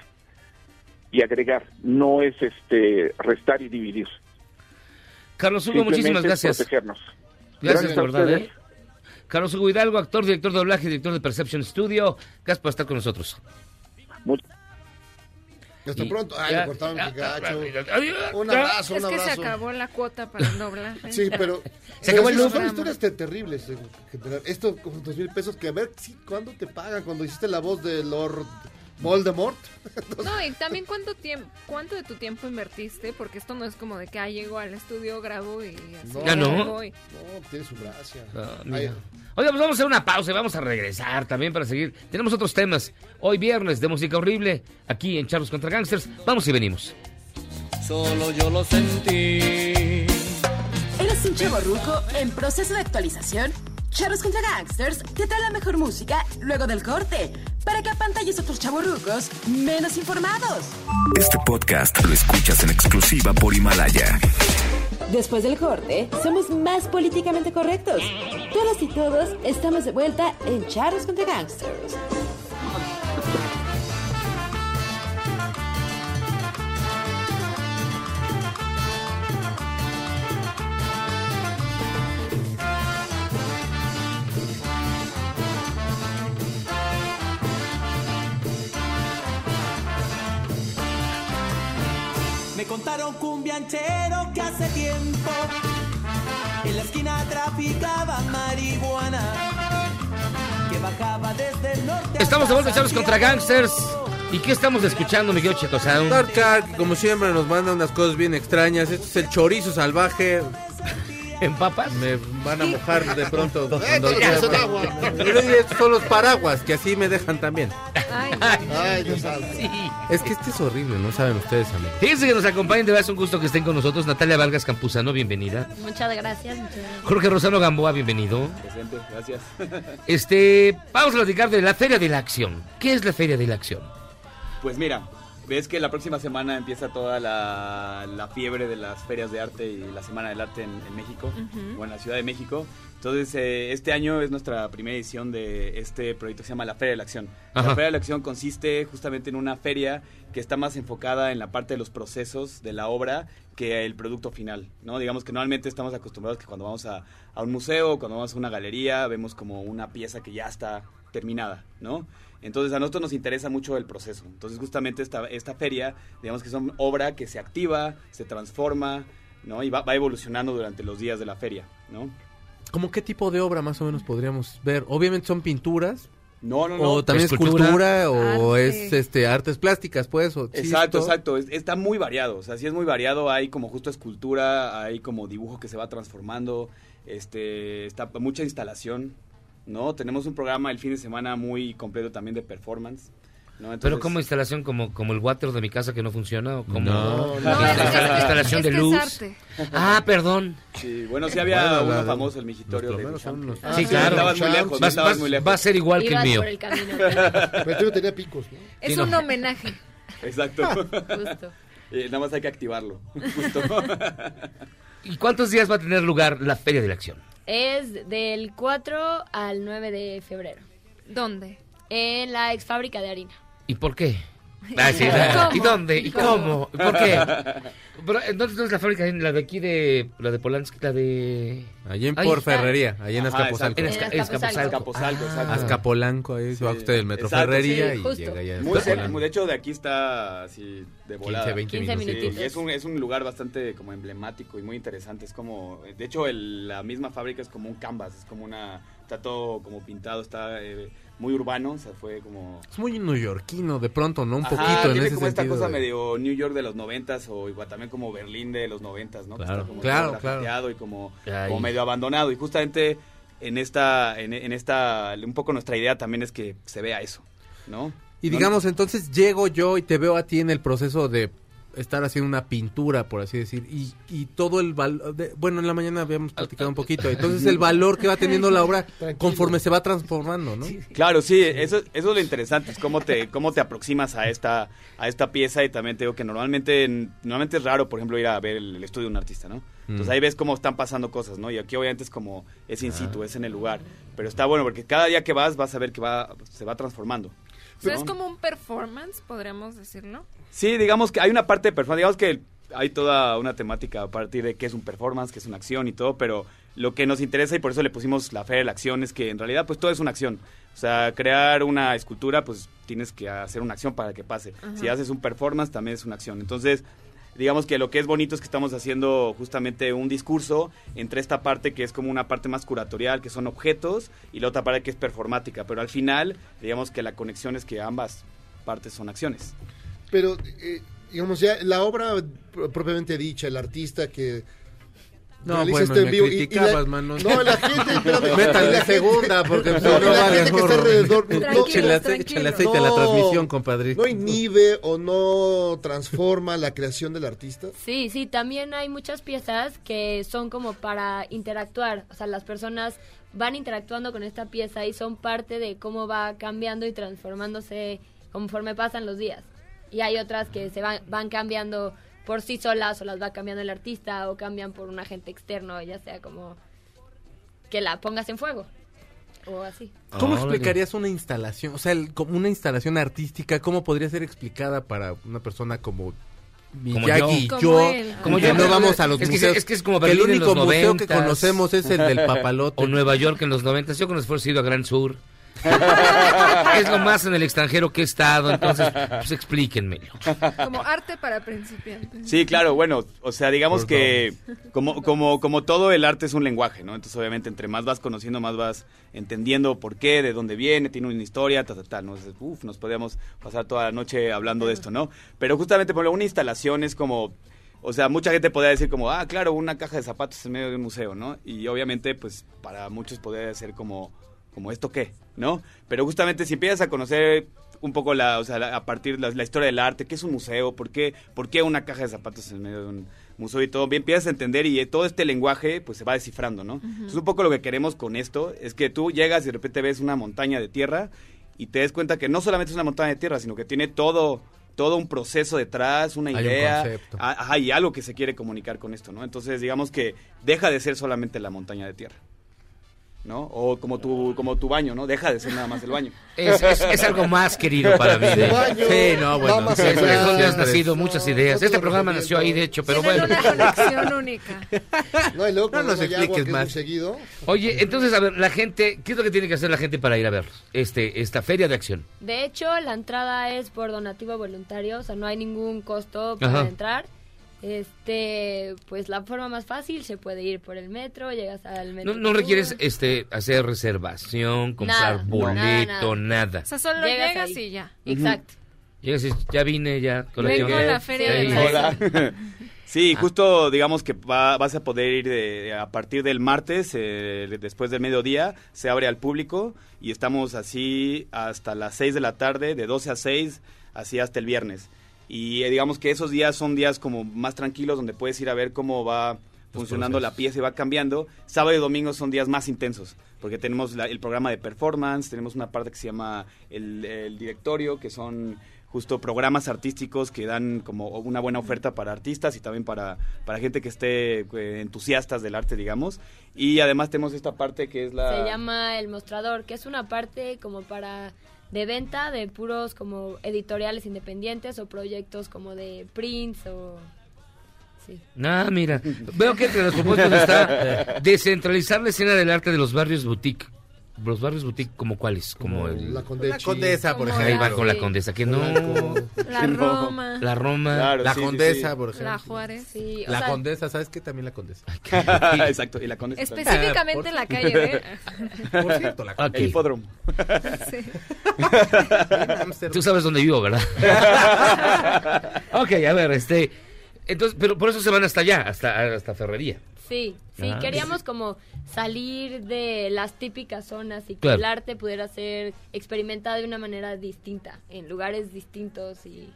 y agregar no es este restar y dividir Carlos Hugo, muchísimas gracias. protegernos. Gracias, de verdad. ¿eh? Carlos Hugo Hidalgo, actor, director de doblaje, director de Perception Studio. Gracias por estar con nosotros. Hasta Y- pronto. Ay, ya- me cortaron ya- el gacho. ya- Un abrazo, Es un que se abrazo. acabó la cuota para el doblaje. Sí, pero. Se acabó el. Son historias te- terribles. en general. Esto con dos mil pesos que a ver sí, cuándo te pagan. Cuando hiciste la voz de Lord Voldemort. No, y también cuánto tiempo, cuánto de tu tiempo invertiste, porque esto no es como de que ah, llego al estudio, grabo y así. ¿Ya no? voy. No, tiene su gracia. Ah, Ay, mira. Oiga, pues vamos a hacer una pausa y vamos a regresar también para seguir. Tenemos otros temas. Hoy viernes de música horrible, aquí en Charlos contra Gangsters. Vamos y venimos. Solo yo lo sentí. ¿Eres un chavo ruco en proceso de actualización? Charros contra Gangsters te trae la mejor música luego del corte para que apantalles a otros chavorrucos menos informados. Este podcast lo escuchas en exclusiva por Himalaya. Después del corte, somos más políticamente correctos. Todas y todos estamos de vuelta en Charros contra Gangsters. Contaron cumbianchero que hace tiempo en la esquina traficaba marihuana que bajaba desde el norte. Estamos de vuelta, Charlos contra Gangsters. ¿Y qué estamos escuchando, mi querido Cheto Sound? Dark Shark, como siempre, nos manda unas cosas bien extrañas. Esto es el chorizo salvaje. ¿En papas? Me van a mojar de pronto. cuando agua. Son los paraguas, que así me dejan también. Ay, Ay, Dios santo. Es que este es horrible, ¿no saben ustedes, amigos? Fíjense que nos acompañen, de verdad es un gusto que estén con nosotros. Natalia Vargas Campuzano, bienvenida. Muchas gracias. Muchas gracias. Jorge Rosano Gamboa, bienvenido. Presente, gracias. Este, vamos a platicar de la Feria de la Acción. ¿Qué es la Feria de la Acción? Pues mira, ves que la próxima semana empieza toda la, la fiebre de las ferias de arte y la Semana del Arte en, en México, Ujú. o en la Ciudad de México. Entonces, eh, este año es nuestra primera edición de este proyecto que se llama La Feria de la Acción. Ajá. La Feria de la Acción consiste justamente en una feria que está más enfocada en la parte de los procesos de la obra que el producto final, ¿no? Digamos que normalmente estamos acostumbrados que cuando vamos a, a un museo, cuando vamos a una galería, vemos como una pieza que ya está terminada, ¿no? Entonces a nosotros nos interesa mucho el proceso. Entonces justamente esta, esta feria, digamos que son obra que se activa, se transforma, ¿no? Y va, va evolucionando durante los días de la feria, ¿no? ¿Cómo qué tipo de obra más o menos podríamos ver? Obviamente son pinturas. No, no, no. O también Escultura. escultura, o Arte. es este artes plásticas, pues. O Exacto, exacto. Es- está muy variado. O sea, sí es muy variado. Hay como justo escultura, hay como dibujo que se va transformando. Este, está mucha instalación, ¿no? Tenemos un programa el fin de semana muy completo también de performance. ¿no? Pero como instalación, como, como el water de mi casa que no funciona, o como No, no. Instalación es de luz. arte. Ah, perdón. Sí, bueno, sí había Bueno, uno la- famoso, el migitorio de los- Sí, claro. Estabas muy lejos, Va- estabas va- muy lejos. va a ser igual que el mío. por el camino. Pero el tuyo tenía picos, ¿no? Es Sí, un homenaje. Exacto. Justo. Eh, nada más hay que activarlo. Justo. ¿Y cuántos días va a tener lugar la Feria de la Acción? Es del 4 al 9 de febrero. ¿Dónde? En la ex fábrica de harina. ¿Y por qué? Ah, sí, ¿Y dónde? ¿Y cómo? ¿Por qué? Pero, entonces no es la fábrica, la de aquí de... La de Polanski, la de... Allí en Ahí por está. Ferrería, allí en Azcapotzalco. En Azca- Azcapotzalco. Azcapotzalco, exacto. Azcapolanco, ahí se va usted del Metro Exacto, Ferrería sí, y justo. llega ya. Muy cerca, de hecho de aquí está así de volada. 15, 20 15 minutos. es un, es un lugar bastante como emblemático y muy interesante. Es como, de hecho, el- la misma fábrica es como un canvas, es como una, está todo como pintado, está eh, muy urbano, o sea, fue como... Es muy neoyorquino de pronto, ¿no? Un Ajá, poquito en tiene ese como esta cosa de- medio New York de los noventas o igual también como Berlín de los noventas, ¿no? Que Claro, está como claro, claro. y como, como medio abandonado. Y justamente en esta, en, en esta, un poco nuestra idea también es que se vea eso, ¿no? Y digamos, entonces llego yo y te veo a ti en el proceso de estar haciendo una pintura, por así decir, y, y todo el valor, bueno, en la mañana habíamos platicado un poquito, entonces el valor que va teniendo la obra conforme se va transformando, ¿no? Claro, sí, eso, eso es lo interesante, es cómo te, cómo te aproximas a esta, a esta pieza y también te digo que normalmente, normalmente es raro, por ejemplo, ir a ver el, el estudio de un artista, ¿no? Entonces Mm. ahí ves cómo están pasando cosas, ¿no? Y aquí obviamente es como, es in Ah. situ, es en el lugar, pero está bueno porque cada día que vas vas a ver que va, se va transformando. O sea, ¿no? es como un performance, podríamos decirlo. Sí, digamos que hay una parte de performance, digamos que hay toda una temática a partir de qué es un performance, qué es una acción y todo, pero lo que nos interesa y por eso le pusimos la Feria de la Acción es que en realidad pues todo es una acción. O sea, crear una escultura pues tienes que hacer una acción para que pase. Si haces un performance también es una acción. Entonces, digamos que lo que es bonito es que estamos haciendo justamente un discurso entre esta parte que es como una parte más curatorial, que son objetos, y la otra parte que es performática, pero al final digamos que la conexión es que ambas partes son acciones. Pero, eh, digamos, ya la obra pr- propiamente dicha, el artista que. No, bueno, esto en me vivo y- y criticabas, la- mano. No, la gente. Métale la segunda, porque no, no y la gente que está alrededor. no- Échale aceite a la No, transmisión, compadre. no inhibe o no transforma la creación del artista. Sí, sí, también hay muchas piezas que son como para interactuar, o sea, las personas van interactuando con esta pieza y son parte de cómo va cambiando y transformándose conforme pasan los días. Y hay otras que se van, van cambiando por sí solas o las va cambiando el artista o cambian por un agente externo, ya sea como que la pongas en fuego o así. ¿Cómo explicarías una instalación? O sea, el- como una instalación artística, ¿cómo podría ser explicada para una persona como Como Miyagi y yo. yo? Como que yo. no vamos a los Es que- museos. es que es como el Berlín en único los museo que 90s. conocemos es el del papalote. O Nueva York en los 90. Yo con esfuerzo he ido a Gran Sur. Es lo más en el extranjero que he estado, entonces, pues explíquenmelo. Como arte para principiantes. Sí, claro, bueno, o sea, digamos Por que como, como, como todo el arte es un lenguaje, ¿no? Entonces, obviamente, entre más vas conociendo, más vas entendiendo por qué, de dónde viene, tiene una historia, tal, tal, tal, ¿no? Entonces, uf, nos podríamos pasar toda la noche hablando de esto, ¿no? Pero justamente, por ejemplo, una instalación es como... O sea, mucha gente podría decir como, ah, claro, una caja de zapatos en medio de un museo, ¿no? Y obviamente, pues, para muchos podría ser como, como ¿esto qué? ¿No? Pero justamente si empiezas a conocer un poco la, o sea, la- a partir de la, la historia del arte, qué es un museo, por qué, por qué una caja de zapatos en medio de un museo y todo, bien empiezas a entender y eh, todo este lenguaje pues se va descifrando, ¿no? Entonces un poco lo que queremos con esto es que tú llegas y de repente ves una montaña de tierra y te des cuenta que no solamente es una montaña de tierra, sino que tiene todo todo un proceso detrás, una Hay un idea, ajá, y algo que se quiere comunicar con esto, ¿no? Entonces, digamos que deja de ser solamente la montaña de tierra. ¿No? O como tu, como tu baño, ¿no? Deja de ser nada más el baño. Es, es- es algo más querido para mí. de- Sí, no, bueno. Es, donde es- nacido muchas ideas. Este programa nació ahí, de hecho, pero bueno. una conexión única. No, y luego No nos expliques que es más. seguido. Oye, entonces, a ver, la gente, ¿qué es lo que tiene que hacer la gente para ir a verlos? Este, esta feria de acción. De hecho, la entrada es por donativo voluntario, o sea, no hay ningún costo para Ajá. entrar. Este, pues la forma más fácil se puede ir por el metro, llegas al metro. No, no requieres este hacer reservación, comprar Nada, boleto, nada. O sea, solo Llegas y ya. Exacto. Llegas y ya vine, ya. Con la Vengo feria de Sí. la Hola. Sí, justo digamos que va- vas a poder ir de- a partir del martes, eh, después del mediodía, se abre al público y estamos así hasta las 6 de la tarde, de 12 a 6, así hasta el viernes. Y eh, digamos que esos días son días como más tranquilos donde puedes ir a ver cómo va funcionando la pieza y va cambiando. Sábado y domingo son días más intensos, porque tenemos la- el programa de performance, tenemos una parte que se llama el, el directorio, que son justo programas artísticos que dan como una buena oferta para artistas y también para, para gente que esté eh, entusiastas del arte, digamos. Y además tenemos esta parte que es la... Se llama El Mostrador, que es una parte como para de venta de puros como editoriales independientes o proyectos como de prints o sí. Ah, mira. Veo que entre los propuestos está descentralizar la escena del arte de los barrios boutique. Los barrios boutique, ¿como cuáles? Como el... La Condesa. La Condesa, por Como Ahí ejemplo. va con la condesa, que no... La Roma, La Roma. Claro, La sí, Condesa, sí. por ejemplo. la Juárez. Sí, o La sea, Condesa, ¿sabes qué? También la Condesa. Exacto, y la condesa también. Específicamente la calle de... Por cierto, la Ok. El hipódromo. Sí. Tú sabes dónde vivo, ¿verdad? ok, a ver, este... Entonces, pero por eso se van hasta allá, hasta, hasta Ferrería. Sí, sí, Ah. queríamos como salir de las típicas zonas y que Claro. el arte pudiera ser experimentado de una manera distinta, en lugares distintos y...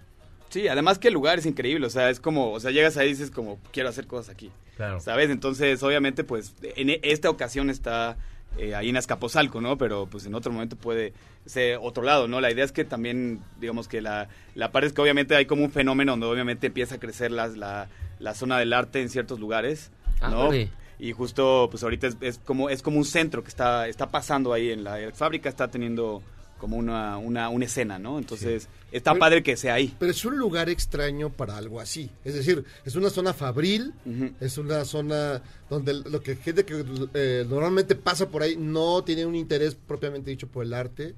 Sí, además que el lugar es increíble, o sea, es como, o sea, llegas ahí y dices como, quiero hacer cosas aquí. Claro. ¿Sabes? Entonces, obviamente, pues, en e- esta ocasión está eh, ahí en Azcapotzalco, ¿no? Pero, pues, en otro momento puede ser otro lado, ¿no? La idea es que también, digamos que la, la parte es que obviamente hay como un fenómeno donde obviamente empieza a crecer las- la, la zona del arte en ciertos lugares, ¿no? Ándale. Y justo, pues, ahorita es, es como, es como un centro que está, está pasando ahí en la, la fábrica, está teniendo como una, una, una escena, ¿no? Entonces, está padre que sea ahí. Pero es un lugar extraño para algo así. Es decir, es una zona fabril, es una zona donde lo que gente que eh, normalmente pasa por ahí no tiene un interés propiamente dicho por el arte.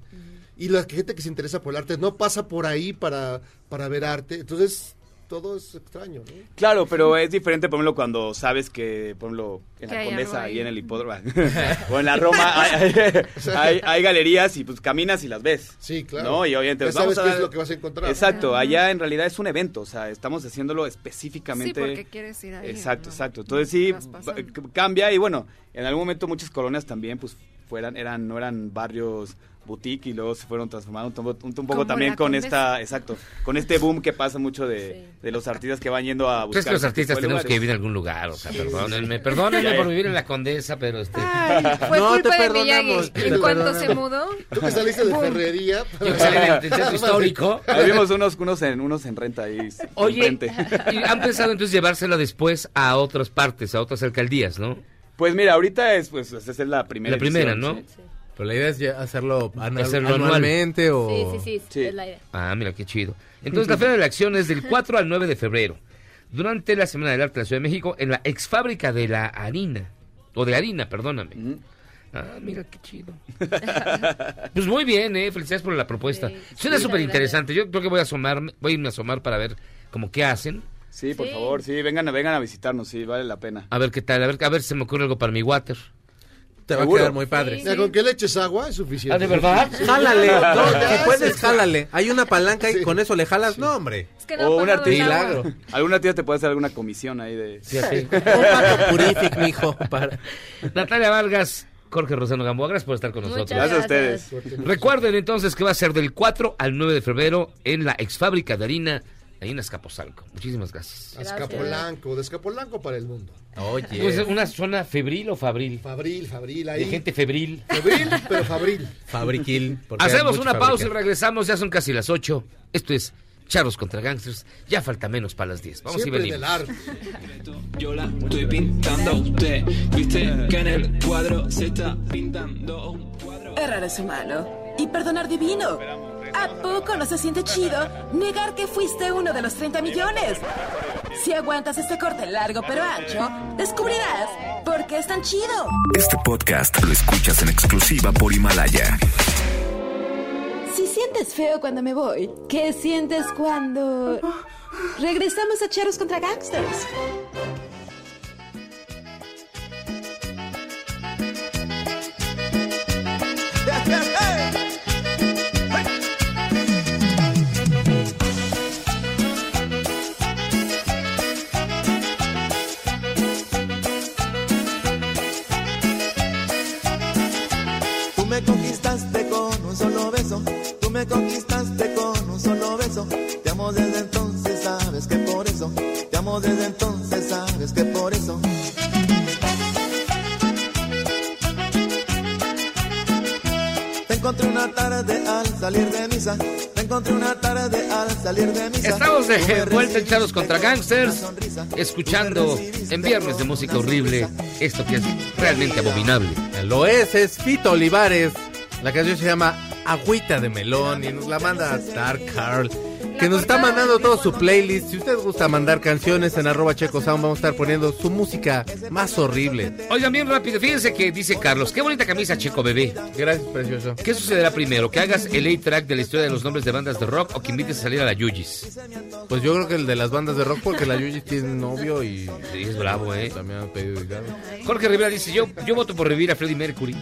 Y la gente que se interesa por el arte no pasa por ahí para, para ver arte. Entonces, todo es extraño, ¿no? Claro, pero es diferente, por ejemplo, cuando sabes que, por ejemplo, en Que la Condesa y en el hipódromo, o en la Roma, hay, hay- hay- hay galerías y pues caminas y las ves. Sí, claro. ¿no? Y obviamente, Ya pues, vamos sabes a qué es lo que vas a encontrar. Exacto, allá en realidad es un evento, o sea, estamos haciéndolo Sí, específicamente. porque quieres ir ahí. Exacto, ¿no? exacto. Entonces sí, cambia y bueno, en algún momento muchas colonias también pues fueran, eran, no eran barrios boutique y luego se fueron transformando un, to- un- un poco también con esta, exacto, con este boom que pasa mucho de, de los artistas que van yendo a Pues buscar. es que los ese artistas tenemos que vivir en algún lugar, o sea, perdónenme, perdónenme por vivir en la Condesa, pero este... Fue No, culpa te de perdonamos, Miyagi. En cuanto se mudó, Tú que saliste de ferrería. Yo que salí del centro histórico. Ahí vimos unos, unos, en, unos en renta ahí. Oye, y han pensado entonces llevársela después a otras partes, a otras alcaldías, ¿no? Pues mira, ahorita es, pues, esa es la primera La primera, edición, ¿no? sí. Pero la idea es ya hacerlo, anual- Hacerlo anual. anualmente o... Sí, sí, sí, Sí. es la idea. Ah, mira, qué chido. Entonces, la Feria de la Acción es del 4 al 9 de febrero, durante la Semana del Arte de la Ciudad de México, en la ex fábrica de la harina, o de harina, perdóname. Ah, mira, qué chido. pues muy bien, ¿eh? Felicidades por la propuesta. Sí. Suena súper interesante. Yo creo que voy a asomar, voy a irme a asomar para ver como qué hacen. Sí, por Sí. favor, sí, vengan, a- vengan a visitarnos, sí, vale la pena. A ver qué tal, a ver, a ver si se me ocurre algo para mi water. Te va a quedar muy padre. Sí. Con que le eches agua es suficiente. Ah, ¿de verdad? Jálale, no, si puedes, sí. jálale. Hay una palanca y Sí. con eso le jalas. No, hombre. es que no O un. Milagro. Alguna tía te puede hacer alguna comisión ahí de... Fíjate. Un pato purific, mijo. Para... Natalia Vargas, Jorge Rosano Gamboa, gracias por estar con Muchas nosotros. Gracias a ustedes. Recuerden entonces que va a ser del 4 al 9 de febrero en la ex fábrica de harina, ahí en Azcapotzalco. Muchísimas gracias. Azcapolanco, de Escapolanco para el mundo. Oye. Pues, ¿Una zona febril o fabril? Fabril, Fabril, De ahí. gente febril. Febril, pero Fabril. Fabriquil. Hacemos una pausa y regresamos, ya son casi las 8. Esto es Charros contra Gangsters. Ya falta menos para las 10. Vamos Siempre y en venimos. Yo la estoy pintando a usted. Viste que en el cuadro se está pintando un cuadro. Errar es humano y perdonar divino. ¿A poco no se siente chido negar que fuiste uno de los 30 millones? Si aguantas este corte largo pero ancho, descubrirás por qué es tan chido. Este podcast lo escuchas en exclusiva por Himalaya. Si sientes feo cuando me voy, ¿qué sientes cuando regresamos a Cheros contra Gangsters? Salir de misa. Estamos de vuelta en contra Gangsters, escuchando en Viernes de Música Horrible esto que es realmente abominable. Lo es, es Fito Olivares. La canción se llama Agüita de Melón y nos la manda Dark Carl. Que nos está mandando todo su playlist. Si usted gusta mandar canciones en arroba checo sound, vamos a estar poniendo su música más horrible. Oigan, bien rápido, fíjense que dice Carlos, qué bonita camisa, Checo Bebé. Gracias, precioso. ¿Qué sucederá primero? ¿Que hagas el A-track de la historia de los nombres de bandas de rock o que invites a salir a la Yuyis? Pues yo creo que el de las bandas de rock, porque la Yuji tiene novio y. Sí, es bravo, ¿eh? También han pedido. Jorge Rivera dice, yo, yo voto por revivir a Freddie Mercury.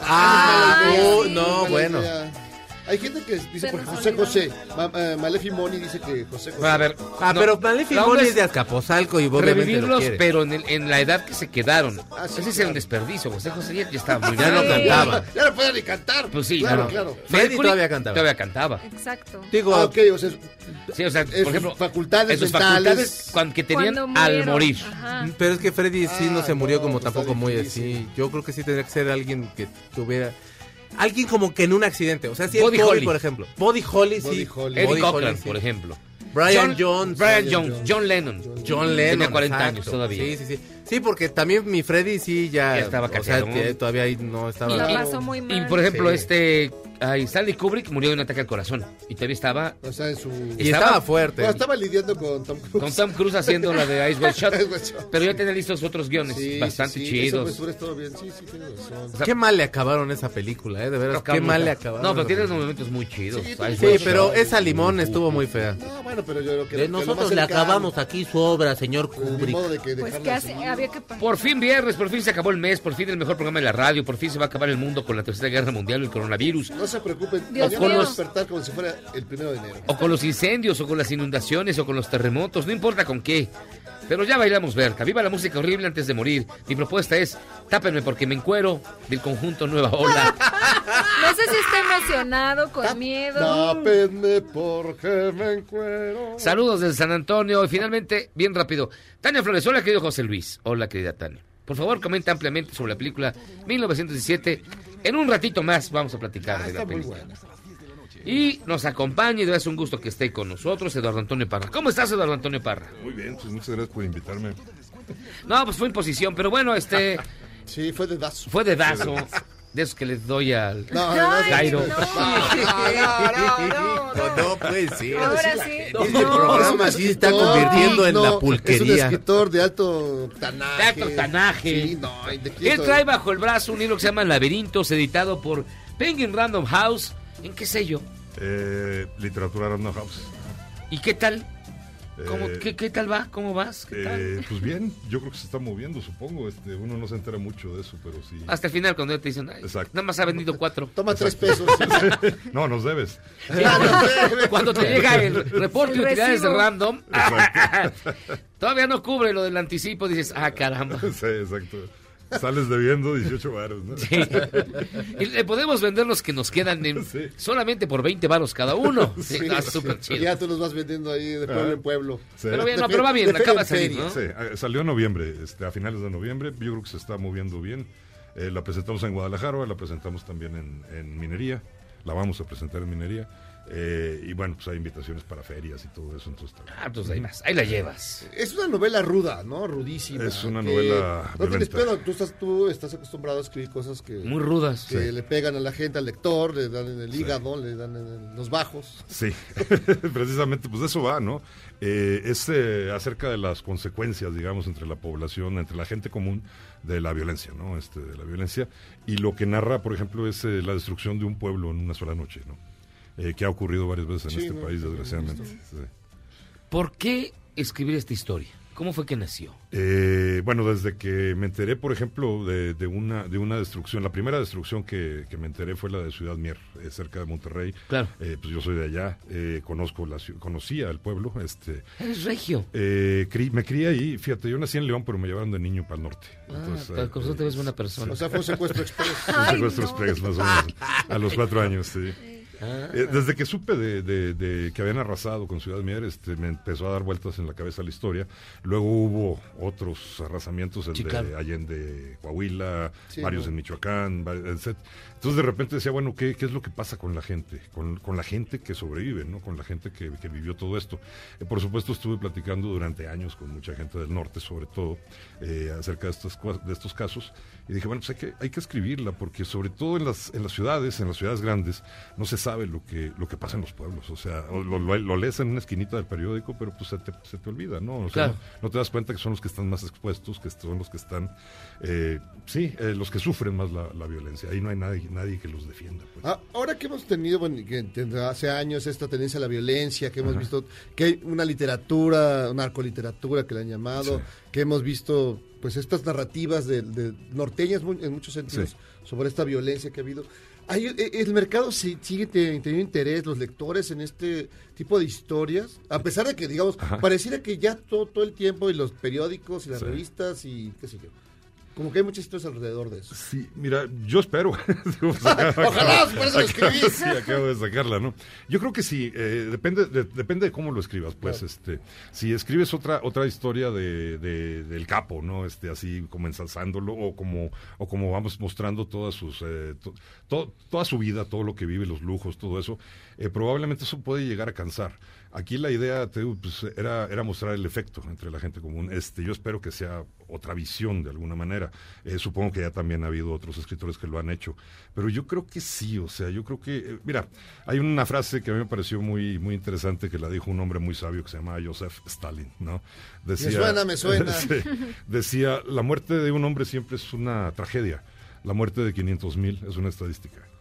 Ah, sí, no, bueno. idea. Hay gente que dice por José José. Ma- eh, Malefi Moni dice que José José. A ver, Ah, no, pero Malefi la onda Moni es es de Azcapotzalco y obviamente lo revivirlos, quiere. pero en, el- en la edad que se quedaron. Ah, sí, Ese es claro. desperdicio. José José ya, ya estaba muy Ya no grande. cantaba. Ya no puede ni cantar. Pues sí, claro, no. claro. Freddy Mercury todavía cantaba. Todavía cantaba. Exacto. Digo, Ah, ok, o sea, Sí, o sea, en por sus ejemplo, facultades en sus mentales. facultades cuan- que tenían Cuando al murieron. morir. Ajá. pero es que Freddy sí no Ah, se murió no, como pues está tampoco muy difícil. así. Yo creo que sí tendría que ser alguien que tuviera. Alguien como que en un accidente. O sea, si Toby, Holly. por ejemplo. Body Holly, sí. Holly. Eddie Cochran, sí. por ejemplo. Brian John- Jones. Brian Jones. Jones. John Lennon. John Lennon. Tenía 40 exacto. años todavía. Sí, sí, sí. Sí, porque también mi Freddy sí ya. Ya estaba o sea, todavía ahí no estaba. La Y- pasó muy Y mal. por ejemplo, Sí. este ay, Stanley Kubrick murió de un ataque al corazón. Y todavía estaba O sea, en su. Y estaba, fuerte. Bueno, estaba lidiando con Tom Cruise. con Tom Cruise haciendo la de Ice White Shot. Pero ya tenía listos otros guiones Sí, bastante sí, sí, chidos. Eso me todo bien. Sí, sí, tienes razón. O sea, Qué mal le acabaron esa película, ¿eh? De veras, qué mal le acabaron. No, pero tiene unos momentos muy chidos. Sí, pero Shot. esa limón estuvo muy fea. No, bueno, pero yo creo que. De que lo nosotros más le acabamos aquí su obra, señor Kubrick. Pues que hace, había que pa- Por fin viernes, por fin se acabó el mes, por fin el mejor programa de la radio, por fin se va a acabar el mundo con la tercera guerra mundial y el coronavirus. No se preocupen. Dios vamos a despertar como si fuera el primero de enero. O con los incendios, o con las inundaciones, o con los terremotos, no importa con qué. Pero ya bailamos verca, viva la música horrible antes de morir. Mi propuesta es, tápenme porque me encuero del conjunto Nueva Ola. Está emocionado, con miedo. Tápenme porque me encuero. Saludos desde San Antonio y finalmente, bien rápido. Tania Flores, hola querido José Luis. Hola querida Tania. Por favor, comenta ampliamente sobre la película 1917. En un ratito más vamos a platicar Ah, de la película. Y nos acompaña y es un gusto que esté con nosotros Eduardo Antonio Parra. ¿Cómo estás, Eduardo Antonio Parra? Muy bien, pues muchas gracias por invitarme. No, pues fue imposición, pero bueno, este Sí, fue de dazo. fue de dazo. De esos que les doy al No, no, no, no. No, no puede ser. Ahora sí. Este programa sí está convirtiendo en la Es un pulquería. escritor de alto tanaje. De alto tanaje. Sí, no, y de Él trae bajo el brazo un libro que se llama Laberintos, editado por Penguin Random House. ¿En qué sello? Eh, literatura Random House. ¿Y qué tal? ¿Cómo- Eh, qué, qué tal va? ¿Cómo vas? ¿Qué tal? eh, pues bien, yo creo que se está moviendo, supongo. Este, uno no se entera mucho de eso, pero sí. Hasta el final, cuando te dicen, "Ay, Exacto. nada más ha vendido cuatro. Toma tres pesos. no, nos debes. Cuando te llega el reporte de utilidades random, todavía no cubre lo del anticipo, dices, ah, caramba. sí, exacto. Sales debiendo 18 varos, ¿no? Sí. Y le podemos vender los que nos quedan en- Sí. solamente por 20 varos cada uno. Sí, está sí. súper chido. Ya tú los vas vendiendo ahí de pueblo Ah. en pueblo. Sí. Pero bien, no, pero va bien, acaba de salir, feria. ¿no? Sí, eh, salió en noviembre, este, a finales de noviembre. Yo creo que se está moviendo bien. Eh, la presentamos en Guadalajara, la presentamos también en, en Minería. La vamos a presentar en Minería. Eh, y bueno, pues hay invitaciones para ferias y todo eso. Entonces, Ah, pues ahí vas, ahí la llevas. Es una novela ruda, ¿no? Rudísima. Es una que novela No tienes pedo, tú estás, tú estás acostumbrado a escribir cosas que... Muy rudas. Que Sí. le pegan a la gente, al lector, le dan en el hígado, le dan en los bajos. Sí, precisamente, pues de eso va, ¿no? Eh, es eh, acerca de las consecuencias, digamos, entre la población, entre la gente común de la violencia, ¿no? Este, de la violencia. Y lo que narra, por ejemplo, es eh, la destrucción de un pueblo en una sola noche, ¿no? Eh, que ha ocurrido varias veces en Sí, este no, país, desgraciadamente. sí. ¿Por qué escribir esta historia? ¿Cómo fue que nació? Eh, bueno, desde que me enteré, por ejemplo, de, de una, de una destrucción, la primera destrucción que, que me enteré fue la de Ciudad Mier, eh, cerca de Monterrey. Claro. Eh, pues yo soy de allá, eh, conozco la, conocía el pueblo. Este, Eres regio. Eh, cri- me crié ahí, fíjate, yo nací en León, pero me llevaron de niño para el norte. Ah, tal cosa te ves buena persona. O sea, fue un secuestro express. Un secuestro express, más o menos. A los cuatro años, sí. Ah. Eh, desde que supe de, de- de que habían arrasado con Ciudad Mier, este, me empezó a dar vueltas en la cabeza la historia. Luego hubo otros arrasamientos, el Sí, de. Allende, Coahuila, Sí, varios no. en Michoacán, etc. Entonces de repente decía, bueno, ¿qué, qué es lo que pasa con la gente? Con, con la gente que sobrevive, ¿no? Con la gente que, que vivió todo esto. Eh, por supuesto estuve platicando durante años con mucha gente del norte, sobre todo, eh, acerca de estos, cua- de estos casos. Y dije, bueno, pues hay que, hay que escribirla, porque sobre todo en las, en las ciudades, en las ciudades grandes, no se sabe lo que, lo que pasa en los pueblos. O sea, o lo, lo- lo lees en una esquinita del periódico, pero pues se te, se te olvida, ¿no? O sea, Claro. no, no te das cuenta que son los que están más expuestos, que son los que están, eh, sí, eh, los que sufren más la, la violencia. Ahí no hay nadie, nadie que los defienda. Pues. Ah, ahora que hemos tenido, bueno, que tendrá hace años esta tendencia a la violencia, que hemos visto que hay una literatura, una narcoliteratura que le han llamado, Sí. que hemos visto pues estas narrativas de, de norteñas en muchos sentidos Sí. sobre esta violencia que ha habido. Hay, el, el mercado sí- sigue te- teniendo interés, los lectores en este tipo de historias, a pesar de que, digamos, Ajá. pareciera que ya todo, todo el tiempo y los periódicos y las Sí. revistas y qué sé yo, como que hay muchas historias alrededor de eso. Sí, mira, yo espero. Pues, Ojalá, acabo- por eso lo escribí. Sí, acabo de sacarla, ¿no? Yo creo que sí, eh, depende, de, depende de cómo lo escribas, pues, Claro. este, si escribes otra, otra historia de, de- del capo, ¿no? Este, así como ensalzándolo, o como, o como vamos mostrando todas sus, eh, to- to- toda su vida, todo lo que vive, los lujos, todo eso, eh, probablemente eso puede llegar a cansar. Aquí la idea, te digo, pues, era, era mostrar el efecto entre la gente común. Este, yo espero que sea otra visión de alguna manera. Eh, supongo que ya también ha habido otros escritores que lo han hecho. Pero yo creo que sí, o sea, yo creo que, eh, mira, hay una frase que a mí me pareció muy, muy interesante que la dijo un hombre muy sabio que se llama Joseph Stalin, ¿no? suena, me suena. Sí, decía, la muerte de un hombre siempre es una tragedia. La muerte de 500 mil es una estadística.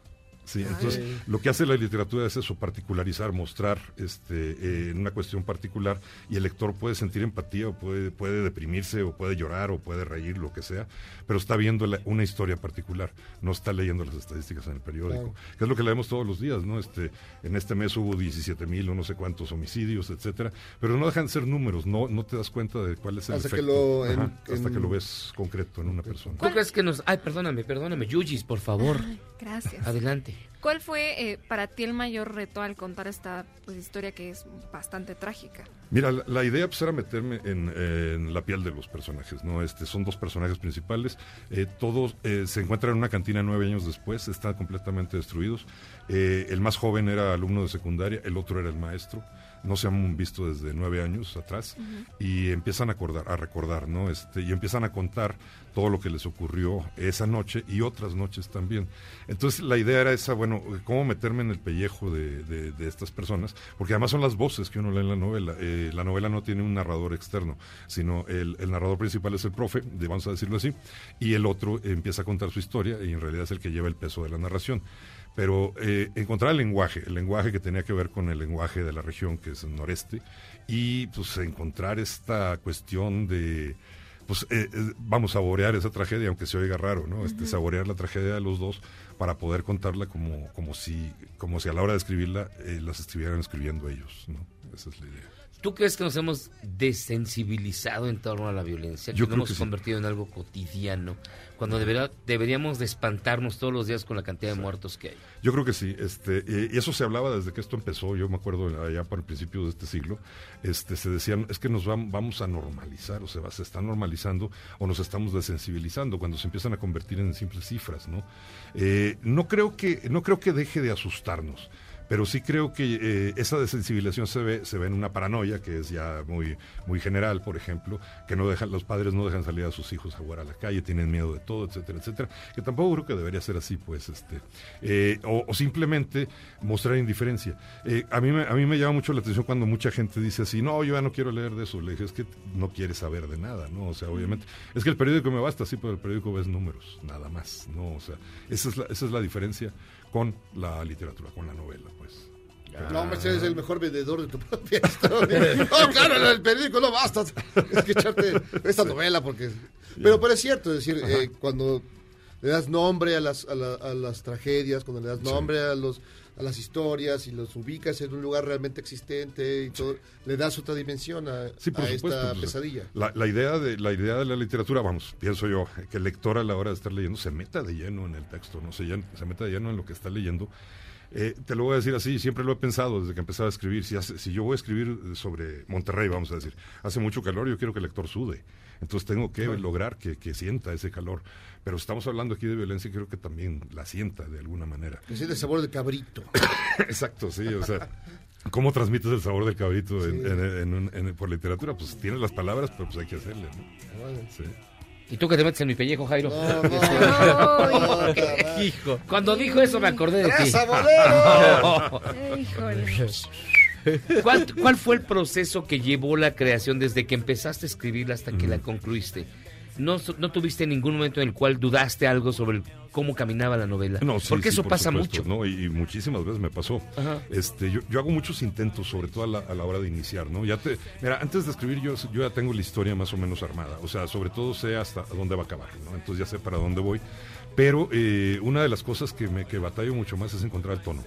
Sí, entonces lo que hace la literatura es eso, particularizar, mostrar este, eh, en una cuestión particular y el lector puede sentir empatía o puede, puede deprimirse o puede llorar o puede reír, lo que sea, pero está viendo la- una historia particular, no está leyendo las estadísticas en el periódico, Claro. que es lo que leemos todos los días, ¿no? Este, en este mes hubo 17 mil o no sé cuántos homicidios, etcétera, pero no dejan de ser números, no, no te das cuenta de cuál es el Hasta que efecto. lo en- Ajá, hasta en- que lo ves concreto en una persona. ¿Tú crees que nos... Ay, perdóname, perdóname. Yuyis, por favor. Gracias. Adelante. ¿Cuál fue eh, para ti el mayor reto al contar esta pues, historia que es bastante trágica? Mira, la, la idea pues, era meterme en, en la piel de los personajes, ¿no? Este, son dos personajes principales, eh, todos eh, se encuentran en una cantina nueve años después, están completamente destruidos. Eh, el más joven era alumno de secundaria, el otro era el maestro, no se han visto desde nueve años atrás, y empiezan a, acordar, a recordar, ¿no? Este, y empiezan a contar todo lo que les ocurrió esa noche y otras noches también. Entonces la idea era esa, bueno, cómo meterme en el pellejo de, de- de estas personas, porque además son las voces que uno lee en la novela. Eh, la novela no tiene un narrador externo, sino el, el narrador principal es el profe, vamos a decirlo así, y el otro empieza a contar su historia y en realidad es el que lleva el peso de la narración. Pero eh, encontrar el lenguaje, el lenguaje que tenía que ver con el lenguaje de la región, que es el noreste, y pues encontrar esta cuestión de pues eh, eh, vamos a saborear esa tragedia, aunque se oiga raro, ¿no? Este, saborear la tragedia de los dos para poder contarla como, como si, como si a la hora de escribirla eh, las estuvieran escribiendo ellos, ¿no? Esa es la idea. ¿Tú crees que nos hemos desensibilizado en torno a la violencia? Yo que creo nos que hemos sí. convertido en algo cotidiano, cuando deberá- deberíamos de espantarnos todos los días con la cantidad de muertos que hay. Yo creo que sí, este, y eso se hablaba desde que esto empezó, yo me acuerdo allá para el principio de este siglo, este, se decían, es que nos vam- vamos a normalizar, o sea, se está normalizando o nos estamos desensibilizando cuando se empiezan a convertir en simples cifras, ¿no? Eh, no creo que, no creo que deje de asustarnos, pero sí creo que eh, esa desensibilización se ve, se ve en una paranoia que es ya muy, muy general, por ejemplo, que no dejan, los padres no dejan salir a sus hijos a jugar a la calle, tienen miedo de todo, etcétera, etcétera, que tampoco creo que debería ser así, pues, este, eh, o, o simplemente mostrar indiferencia. Eh, a, mí me, a mí me llama mucho la atención cuando mucha gente dice así, no, yo ya no quiero leer de eso. Le dije, es que no quieres saber de nada, ¿no? O sea, obviamente, es que el periódico me basta, sí, pero el periódico ves números, nada más, ¿no? O sea, esa es la, esa es la diferencia con la literatura, con la novela, pues. No, hombre, eres el mejor vendedor de tu propia historia. No, claro, el periódico no basta. Es que echarte esta novela porque... Pero, pero es cierto, es decir, eh, cuando le das nombre a las, a, la- a las tragedias, cuando le das nombre a los a las historias y los ubicas en un lugar realmente existente y todo, le das otra dimensión a, Sí, por a supuesto. esta pues, pesadilla. La, la idea de, la idea de la literatura, vamos, pienso yo, que el lector a la hora de estar leyendo se meta de lleno en el texto, no se, se meta de lleno en lo que está leyendo. Eh, te lo voy a decir así, siempre lo he pensado desde que empezaba a escribir. Si, hace- si yo voy a escribir sobre Monterrey, vamos a decir, hace mucho calor, yo quiero que el lector sude. Entonces tengo que lograr que, que sienta ese calor. Pero estamos hablando aquí de violencia y creo que también la sienta de alguna manera. Que siente el sabor de cabrito. Exacto, sí, o sea, ¿cómo transmites el sabor del cabrito en- en- en en- por literatura? Pues tienes las palabras, pero pues hay que hacerle, ¿no? Sí. ¿Y tú que te metes en mi pellejo, Jairo? No, no. Hijo. Cuando dijo eso me acordé de ti. ¡Esa, bolero! ¿Cuál, cuál fue el proceso que llevó la creación desde que empezaste a escribirla hasta que la concluiste? ¿No, ¿No tuviste ningún momento en el cual dudaste algo sobre el- cómo caminaba la novela? No, sí, Porque sí, eso por pasa supuesto, mucho. ¿no? Y, y muchísimas veces me pasó. Ajá. Este, yo, yo hago muchos intentos, sobre todo a la, a la hora de iniciar, ¿no? Ya te, mira, antes de escribir yo, yo ya tengo la historia más o menos armada. O sea, sobre todo sé hasta dónde va a acabar, ¿no? Entonces ya sé para dónde voy. Pero eh, una de las cosas que me que batallo mucho más es encontrar el tono.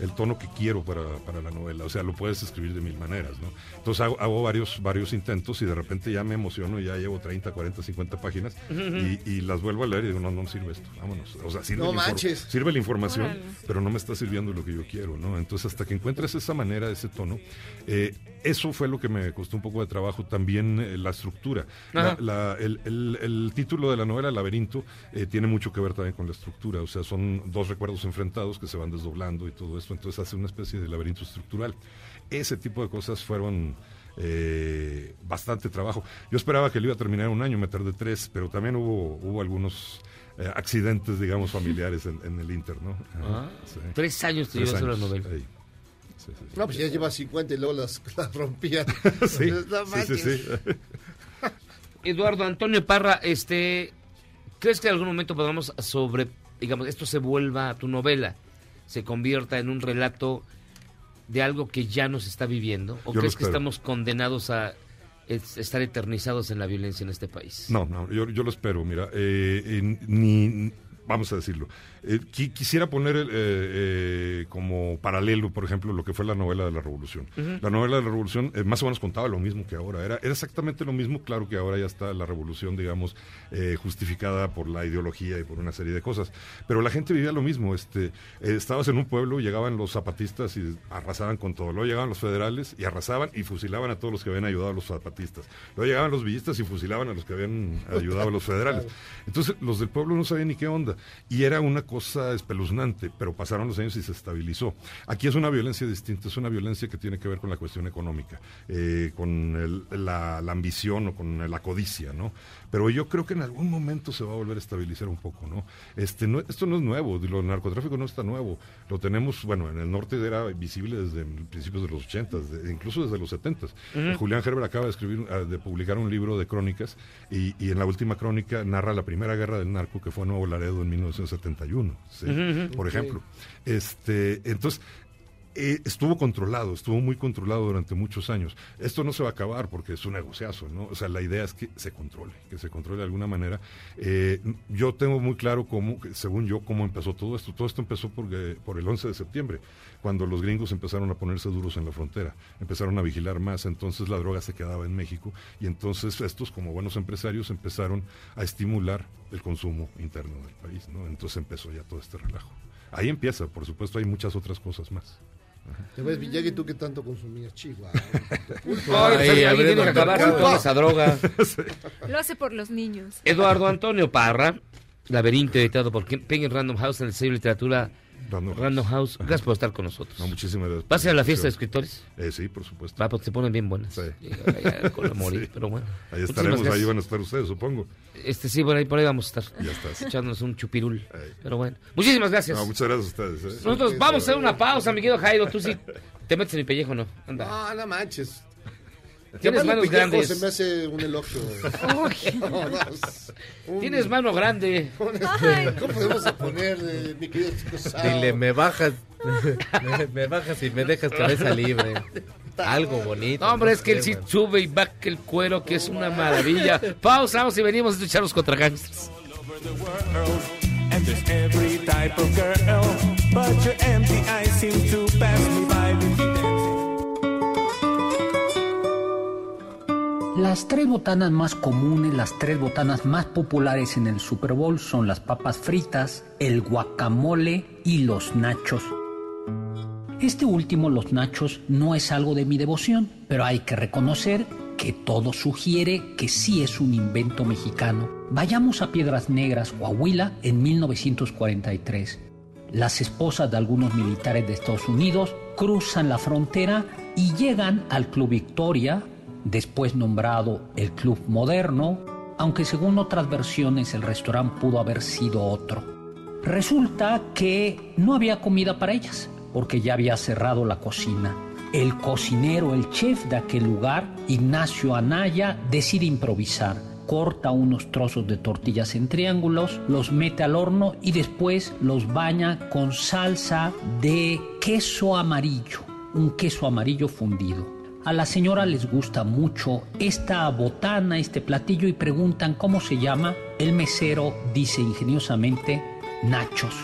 El tono que quiero para, para la novela. O sea, lo puedes escribir de mil maneras, ¿no? Entonces hago, hago varios, varios intentos y de repente ya me emociono y ya llevo 30, 40, 50 páginas y, y las vuelvo a leer y digo, no, no sirve esto, vámonos. O sea, sirve, No la infor- manches. sirve la información, Órale. pero no me está sirviendo lo que yo quiero, ¿no? Entonces, hasta que encuentres esa manera, ese tono, eh, eso fue lo que me costó un poco de trabajo, también eh, la estructura. La- Ajá. la- el, el- el título de la novela, Laberinto, eh, tiene mucho que ver también con la estructura, o sea, son dos recuerdos enfrentados que se van desdoblando y todo esto, entonces hace una especie de laberinto estructural. Ese tipo de cosas fueron... eh, bastante trabajo. Yo esperaba que lo iba a terminar en un año, me tardé tres, pero también hubo, hubo algunos eh, accidentes, digamos, familiares en, en el Inter, ¿no? Ah, Sí. tres años te llevas la novela. ahí. Sí, sí, sí. No, pues ya lleva 50 y luego las, las rompía. Sí, sí, sí. Eduardo Antonio Parra, este, ¿crees que en algún momento podamos sobre, digamos, esto se vuelva tu novela, se convierta en un relato de algo que ya nos está viviendo? ¿O Yo crees que estamos condenados a es- estar eternizados en la violencia en este país? No, no, yo, yo lo espero, mira, eh, eh, ni, vamos a decirlo, eh, qui- quisiera poner eh, eh, como paralelo, por ejemplo, lo que fue la novela de la Revolución. La novela de la Revolución más o menos contaba lo mismo que ahora, era, era exactamente lo mismo, claro que ahora ya está la Revolución, digamos, justificada por la ideología y por una serie de cosas, pero la gente vivía lo mismo, este, estabas en un pueblo, llegaban los zapatistas y arrasaban con todo, luego llegaban los federales y arrasaban y fusilaban a todos los que habían ayudado a los zapatistas, luego llegaban los villistas y fusilaban a los que habían ayudado a los federales. Entonces los del pueblo no sabían ni qué onda. Y era una cosa espeluznante, pero pasaron los años y se estabilizó. Aquí es una violencia distinta, es una violencia que tiene que ver con la cuestión económica, eh, con la, la ambición o con la codicia, ¿no? Pero yo creo que en algún momento se va a volver a estabilizar un poco, ¿no? Este, no esto no es nuevo, lo narcotráfico no está nuevo, lo tenemos, bueno, en el norte era visible desde principios de los 80, de- incluso desde los 70. Ujú. Julián Gerber acaba de escribir, ah, de publicar un libro de crónicas y, y en la última crónica narra la primera guerra del narco que fue en Nuevo Laredo en 1971, ¿sí? Ujú, ujú. por ejemplo. Este, entonces, eh, estuvo controlado, estuvo muy controlado durante muchos años. Esto no se va a acabar porque es un negociazo, ¿no? O sea, la idea es que se controle, que se controle de alguna manera. Eh, yo tengo muy claro cómo, según yo, cómo empezó todo esto. Todo esto empezó por el 11 de septiembre, cuando los gringos empezaron a ponerse duros en la frontera, empezaron a vigilar más, entonces la droga se quedaba en México y entonces estos, como buenos empresarios, empezaron a estimular el consumo interno del país, ¿no? Entonces empezó ya todo este relajo. Ahí empieza, por supuesto, hay muchas otras cosas más. Ya ves, Villagui, tú que tanto consumías Chihuahua. Ay, tiene que acabar con toda esa droga. Lo hace por los niños. Eduardo Antonio Parra, Laberinto, editado por Ken- Penguin Random House en el sello de literatura Random, House. Gracias por estar con nosotros. No, muchísimas gracias. ¿Vas a la fiesta de escritores? Eh, sí, por supuesto. Va, porque se ponen bien buenas. Sí. Con la morir, Sí. pero bueno. Ahí estaremos, ahí van a estar ustedes, supongo. Este sí, por ahí, por ahí vamos a estar. Ya estás. Echándonos un chupirul. Pero bueno. Muchísimas gracias. No, muchas gracias a ustedes. ¿eh? Nosotros vamos a hacer una pausa, mi querido Jairo. Tú sí te metes en mi pellejo, ¿no? Anda. No, no manches. Tienes manos grandes. Se me hace un elogio. Un- Tienes mano grande. ¿Cómo podemos poner, eh, mi querido Chico Sao? Dile, me bajas, me, me bajas y me dejas cabeza libre. Algo bonito. No, hombre, es que él sí sube y baja el cuero, que es una maravilla. Pausa, vamos y venimos a escucharlos contra gangsters. And there's every type of girl, but your empty eyes seem to pass me by Las tres botanas más comunes, las tres botanas más populares en el Super Bowl son las papas fritas, el guacamole y los nachos. Este último, los nachos, no es algo de mi devoción, pero hay que reconocer que todo sugiere que sí es un invento mexicano. Vayamos a Piedras Negras, Coahuila, en 1943. Las esposas de algunos militares de Estados Unidos cruzan la frontera y llegan al Club Victoria, después nombrado el Club Moderno, aunque según otras versiones el restaurante pudo haber sido otro. Resulta que no había comida para ellas, porque ya había cerrado la cocina. El cocinero, el chef de aquel lugar, Ignacio Anaya, decide improvisar. Corta unos trozos de tortillas en triángulos, los mete al horno y después los baña con salsa de queso amarillo, un queso amarillo fundido. A la señora les gusta mucho esta botana, este platillo y preguntan cómo se llama. El mesero dice ingeniosamente nachos.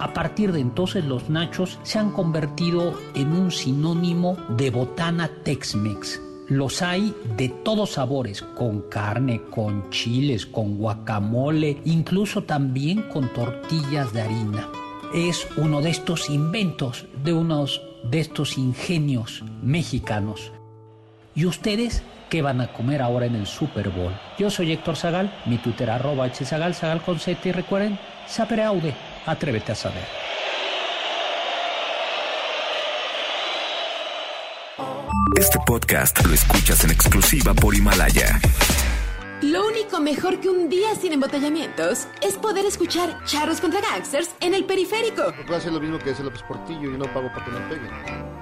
A partir de entonces los nachos se han convertido en un sinónimo de botana Tex-Mex. Los hay de todos sabores, con carne, con chiles, con guacamole, incluso también con tortillas de harina. Es uno de estos inventos, de unos de estos ingenios mexicanos. ¿Y ustedes qué van a comer ahora en el Super Bowl? Yo soy Héctor Zagal, mi Twitter arroba hzagal, zagal y recuerden, sapere aude, atrévete a saber. Este podcast lo escuchas en exclusiva por Himalaya. Mejor que un día sin embotellamientos es poder escuchar Charros contra Gangsters en el periférico. Puedo hacer lo mismo que hace López Portillo y no pago para que me peguen.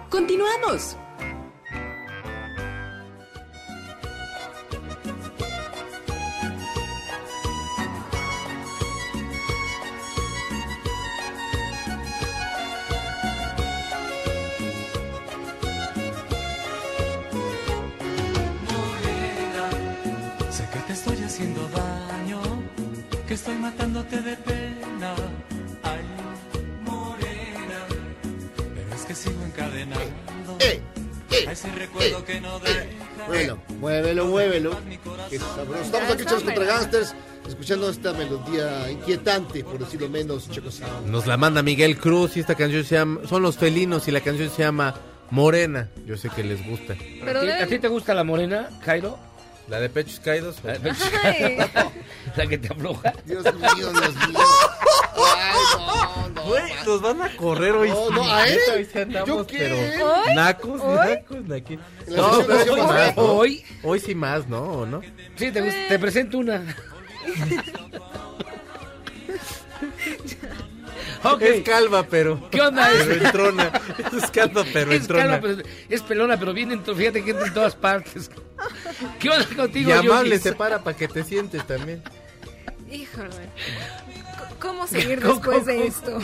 Continuamos. Matándote de pena. Ay, morena, pero es que sigo encadenando a ese recuerdo que no deja. Muévelo, muévelo, muévelo. Qué sabroso. Estamos aquí, Charlos contra Gangsters, escuchando esta melodía inquietante, por decirlo menos, Checo Sound. Nos la manda Miguel Cruz y esta canción se llama Son los felinos y la canción se llama Morena. Yo sé que les gusta. Pero ¿A ti, a ti te gusta la morena, Jairo? ¿La de pechos caídos? La, de pechos Ay. caídos. La que te afloja. Dios mío, Dios mío. Ay, no, no. Güey, nos van a correr hoy. No, no, a él. hoy sí andamos, ¿Yo qué? pero ¿Hoy? nacos, ¿Hoy? nacos. La No, pero hoy más ¿no? Hoy. Hoy sí más, ¿no? ¿O no? Sí, te, gusta- te presento una. Ok. Es calva, pero. ¿Qué onda? Pero entrona. Es calva, pero es, entrona. calma, pero es pelona, pero viene en, fíjate que entra en todas partes. ¿Qué onda contigo, y amable Yogis? se para para que te sientes también. Híjole. ¿Cómo seguir ¿Cómo, después cómo, de cómo? esto?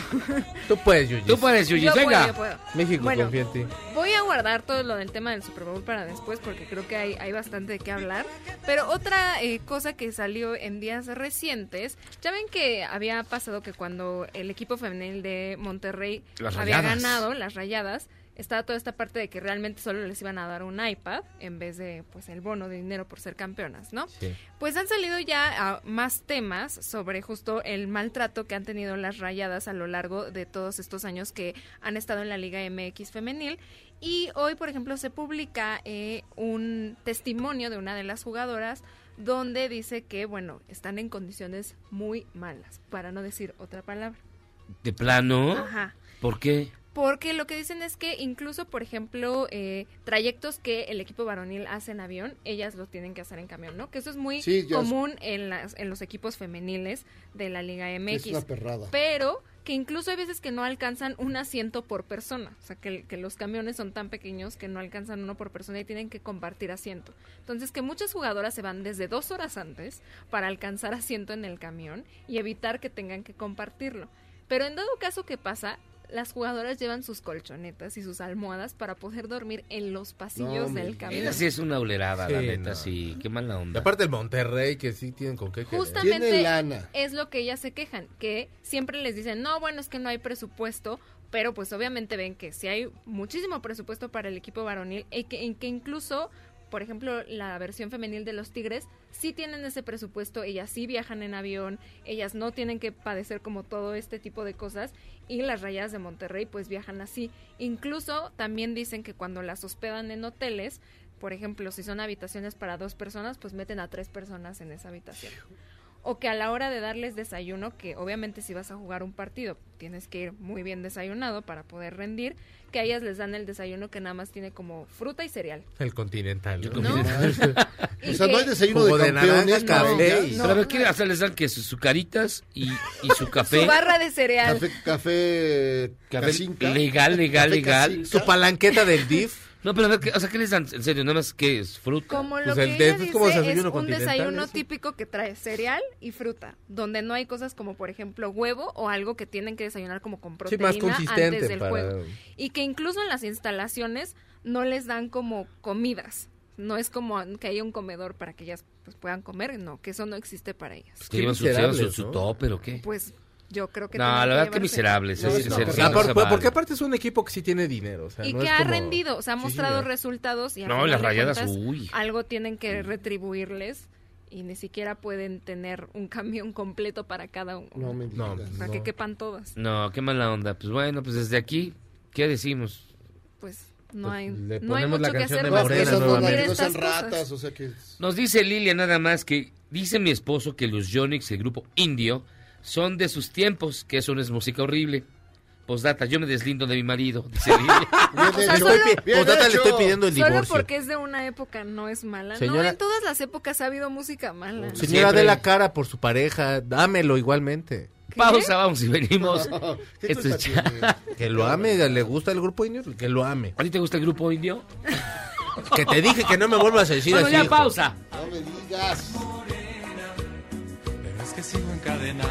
Tú puedes, Yuyi. Tú puedes, puedo, venga. puedo. México Bueno. confía en ti. Voy a guardar todo lo del tema del Super Bowl para después porque creo que hay, hay bastante de qué hablar. Pero otra eh, cosa que salió en días recientes, ya ven que había pasado que cuando el equipo femenil de Monterrey Las había Rayadas. ganado las rayadas, estaba toda esta parte de que realmente solo les iban a dar un iPad en vez de pues el bono de dinero por ser campeonas, ¿no? Sí. Pues han salido ya más temas sobre justo el maltrato que han tenido las rayadas a lo largo de todos estos años que han estado en la Liga MX femenil. Y hoy, por ejemplo, se publica eh, un testimonio de una de las jugadoras donde dice que, bueno, están en condiciones muy malas, para no decir otra palabra. ¿De plano? Ajá. ¿Por qué? Porque lo que dicen es que incluso, por ejemplo, eh, trayectos que el equipo varonil hace en avión, ellas los tienen que hacer en camión, ¿no? Que eso es muy Sí, ya es- común en, las, en los equipos femeniles de la Liga MX. Es una perrada. Pero que incluso hay veces que no alcanzan un asiento por persona. O sea, que, que los camiones son tan pequeños que no alcanzan uno por persona y tienen que compartir asiento. Entonces, que muchas jugadoras se van desde dos horas antes para alcanzar asiento en el camión y evitar que tengan que compartirlo. Pero en dado caso que pasa, las jugadoras llevan sus colchonetas y sus almohadas para poder dormir en los pasillos del camión. Esa sí es una olerada, la Sí, neta, no. sí. Qué mala Y onda. aparte el Monterrey, que sí tienen con qué. Justamente es lo que ellas se quejan, que siempre les dicen, no, bueno, es que no hay presupuesto, pero pues obviamente ven que si hay muchísimo presupuesto para el equipo varonil y que, en que incluso, por ejemplo, la versión femenil de los Tigres sí tienen ese presupuesto, ellas sí viajan en avión, ellas no tienen que padecer como todo este tipo de cosas y las rayadas de Monterrey pues viajan así. Incluso también dicen que cuando las hospedan en hoteles, por ejemplo, si son habitaciones para dos personas, pues meten a tres personas en esa habitación. O que a la hora de darles desayuno, que obviamente si vas a jugar un partido tienes que ir muy bien desayunado para poder rendir, que a ellas les dan el desayuno que nada más tiene como fruta y cereal. El continental. ¿no? No. O sea, no hay desayuno de de campeones. café y- Pero a ver, ¿qué? Sea, les dan que sus sucaritas y, y su café. Su barra de cereal. Café, café, Café legal, legal, Café legal. casinca. Su palanqueta del DIF. No, pero a ver, ¿qué- o sea, ¿qué les dan? En serio, nada más que es fruta. Como lo Pues que el ella es dice como es desayuno un desayuno eso. típico que trae cereal y fruta, donde no hay cosas como por ejemplo huevo o algo que tienen que desayunar como con Sí, proteína más consistente antes del para- juego. Y que incluso en las instalaciones no les dan como comidas. No es como que haya un comedor para que ellas pues, puedan comer, no, que eso no existe para ellas. Que llevan su, su, su topper o qué. Pues yo creo que No, la verdad que miserables. No, es- no, es- no vale. porque aparte es un equipo que sí tiene dinero. O sea, y no que es ha como- rendido, o sea, ha mostrado sí. resultados y a No, las rayadas, cuentas, uy. algo tienen que retribuirles y ni siquiera pueden tener un camión completo para cada uno. No me No, para que quepan todas. No, qué mala onda. Pues bueno, pues desde aquí, ¿qué decimos? Pues no Pues hay, le no hay ponemos la mucho que canción hacer de Morena no, no cosas. ratas, o sea que... Nos dice Lilia nada más que dice mi esposo que los Yonix, el grupo indio, son de sus tiempos, que eso no es música horrible. Postdata, yo me deslindo de mi marido, dice Lilia. O sea, Le solo, estoy Postdata, le pidiendo el solo divorcio. porque es de una época no es mala. No, Señora- en todas las épocas ha habido música mala. Señora, dé la cara por su pareja. Dámelo igualmente. Pausa, vamos y venimos. ¿Qué Esto es ya-? Que lo ame. ¿Le gusta el grupo indio? Que lo ame. ¿A ti te gusta el grupo indio? Que te dije que no me vuelvas a decir Bueno, así. ya hijo. pausa. No me digas. Pero es que sigo encadenado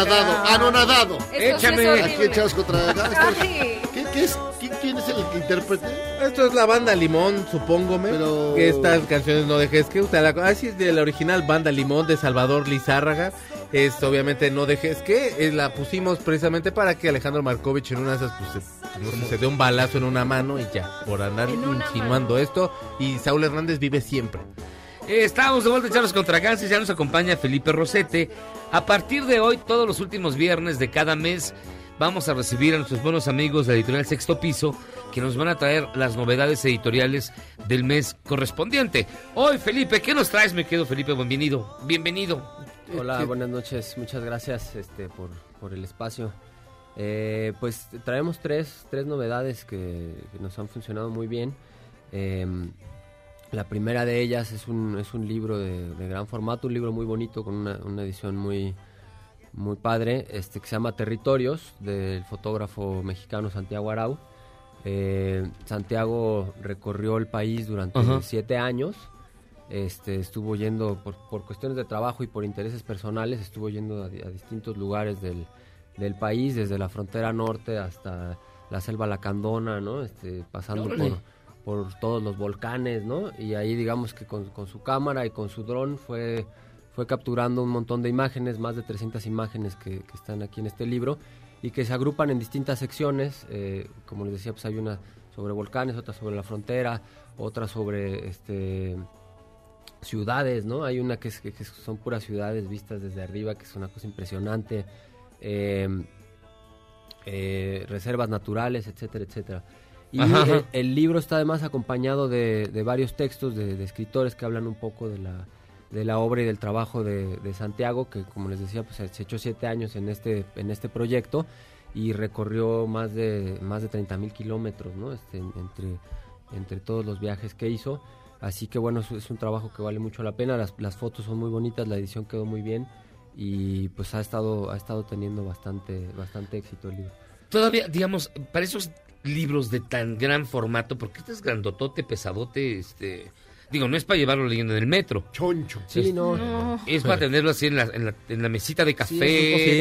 Anonadado, anonadado. Esto sí Échame. es Aquí echados contra. Ay. ¿Qué, qué es? ¿Quién, quién es el intérprete? Esto es la banda Limón, supóngome. Pero- Que estas canciones no dejes que. Usted la, así es de la original banda Limón de Salvador Lizárraga. Es obviamente no dejes que. eh, la pusimos precisamente para que Alejandro Markovich en una de esas pues, se, no sé, se dé un balazo en una mano y ya. Por andar insinuando mano. esto. Y Saúl Hernández vive siempre. Estamos de vuelta echados contra Ganses, ya nos acompaña Felipe Rosete. A partir de hoy, todos los últimos viernes de cada mes, vamos a recibir a nuestros buenos amigos de la editorial Sexto Piso, que nos van a traer las novedades editoriales del mes correspondiente. Hoy, Felipe, ¿qué nos traes, me quedo Felipe? Bienvenido, bienvenido. Hola, buenas noches. Muchas gracias este, por, por el espacio. Eh, pues traemos tres, tres novedades que, que nos han funcionado muy bien. Em, la primera de ellas es un, es un libro de, de gran formato, un libro muy bonito con una, una edición muy, muy padre, este que se llama Territorios, del fotógrafo mexicano Santiago Arau. Eh, Santiago recorrió el país durante siete años. Este, estuvo yendo por, por cuestiones de trabajo y por intereses personales, estuvo yendo a, di- a distintos lugares del, del país, desde la frontera norte hasta la selva lacandona, ¿no? Este, pasando por, por todos los volcanes, ¿no? Y ahí digamos que con, su cámara y con su dron fue, fue capturando un montón de imágenes, más de 300 imágenes que, están aquí en este libro y que se agrupan en distintas secciones, eh, como les decía, pues hay una sobre volcanes, otra sobre la frontera, otra sobre este ciudades, ¿no? Hay una que son puras ciudades vistas desde arriba, que es una cosa impresionante. eh, eh, reservas naturales, etcétera, etcétera. Y. El, el libro está además acompañado de, de varios textos de, de escritores que hablan un poco de la, de la obra y del trabajo de, de Santiago, que como les decía, pues se echó siete años en este, en este proyecto y recorrió más de, más de 30 mil kilómetros, ¿no? Este, en- entre, entre todos los viajes que hizo. Así que bueno, es, es un trabajo que vale mucho la pena, las, las fotos son muy bonitas, la edición quedó muy bien y pues ha estado, ha estado teniendo bastante, bastante éxito el libro. Todavía, digamos, para esos libros de tan gran formato, porque este es grandotote, pesadote, este... Digo, no es para llevarlo leyendo en el metro. Choncho. Sí, es, no. No. Es para tenerlo así en la, en la, en la mesita de café.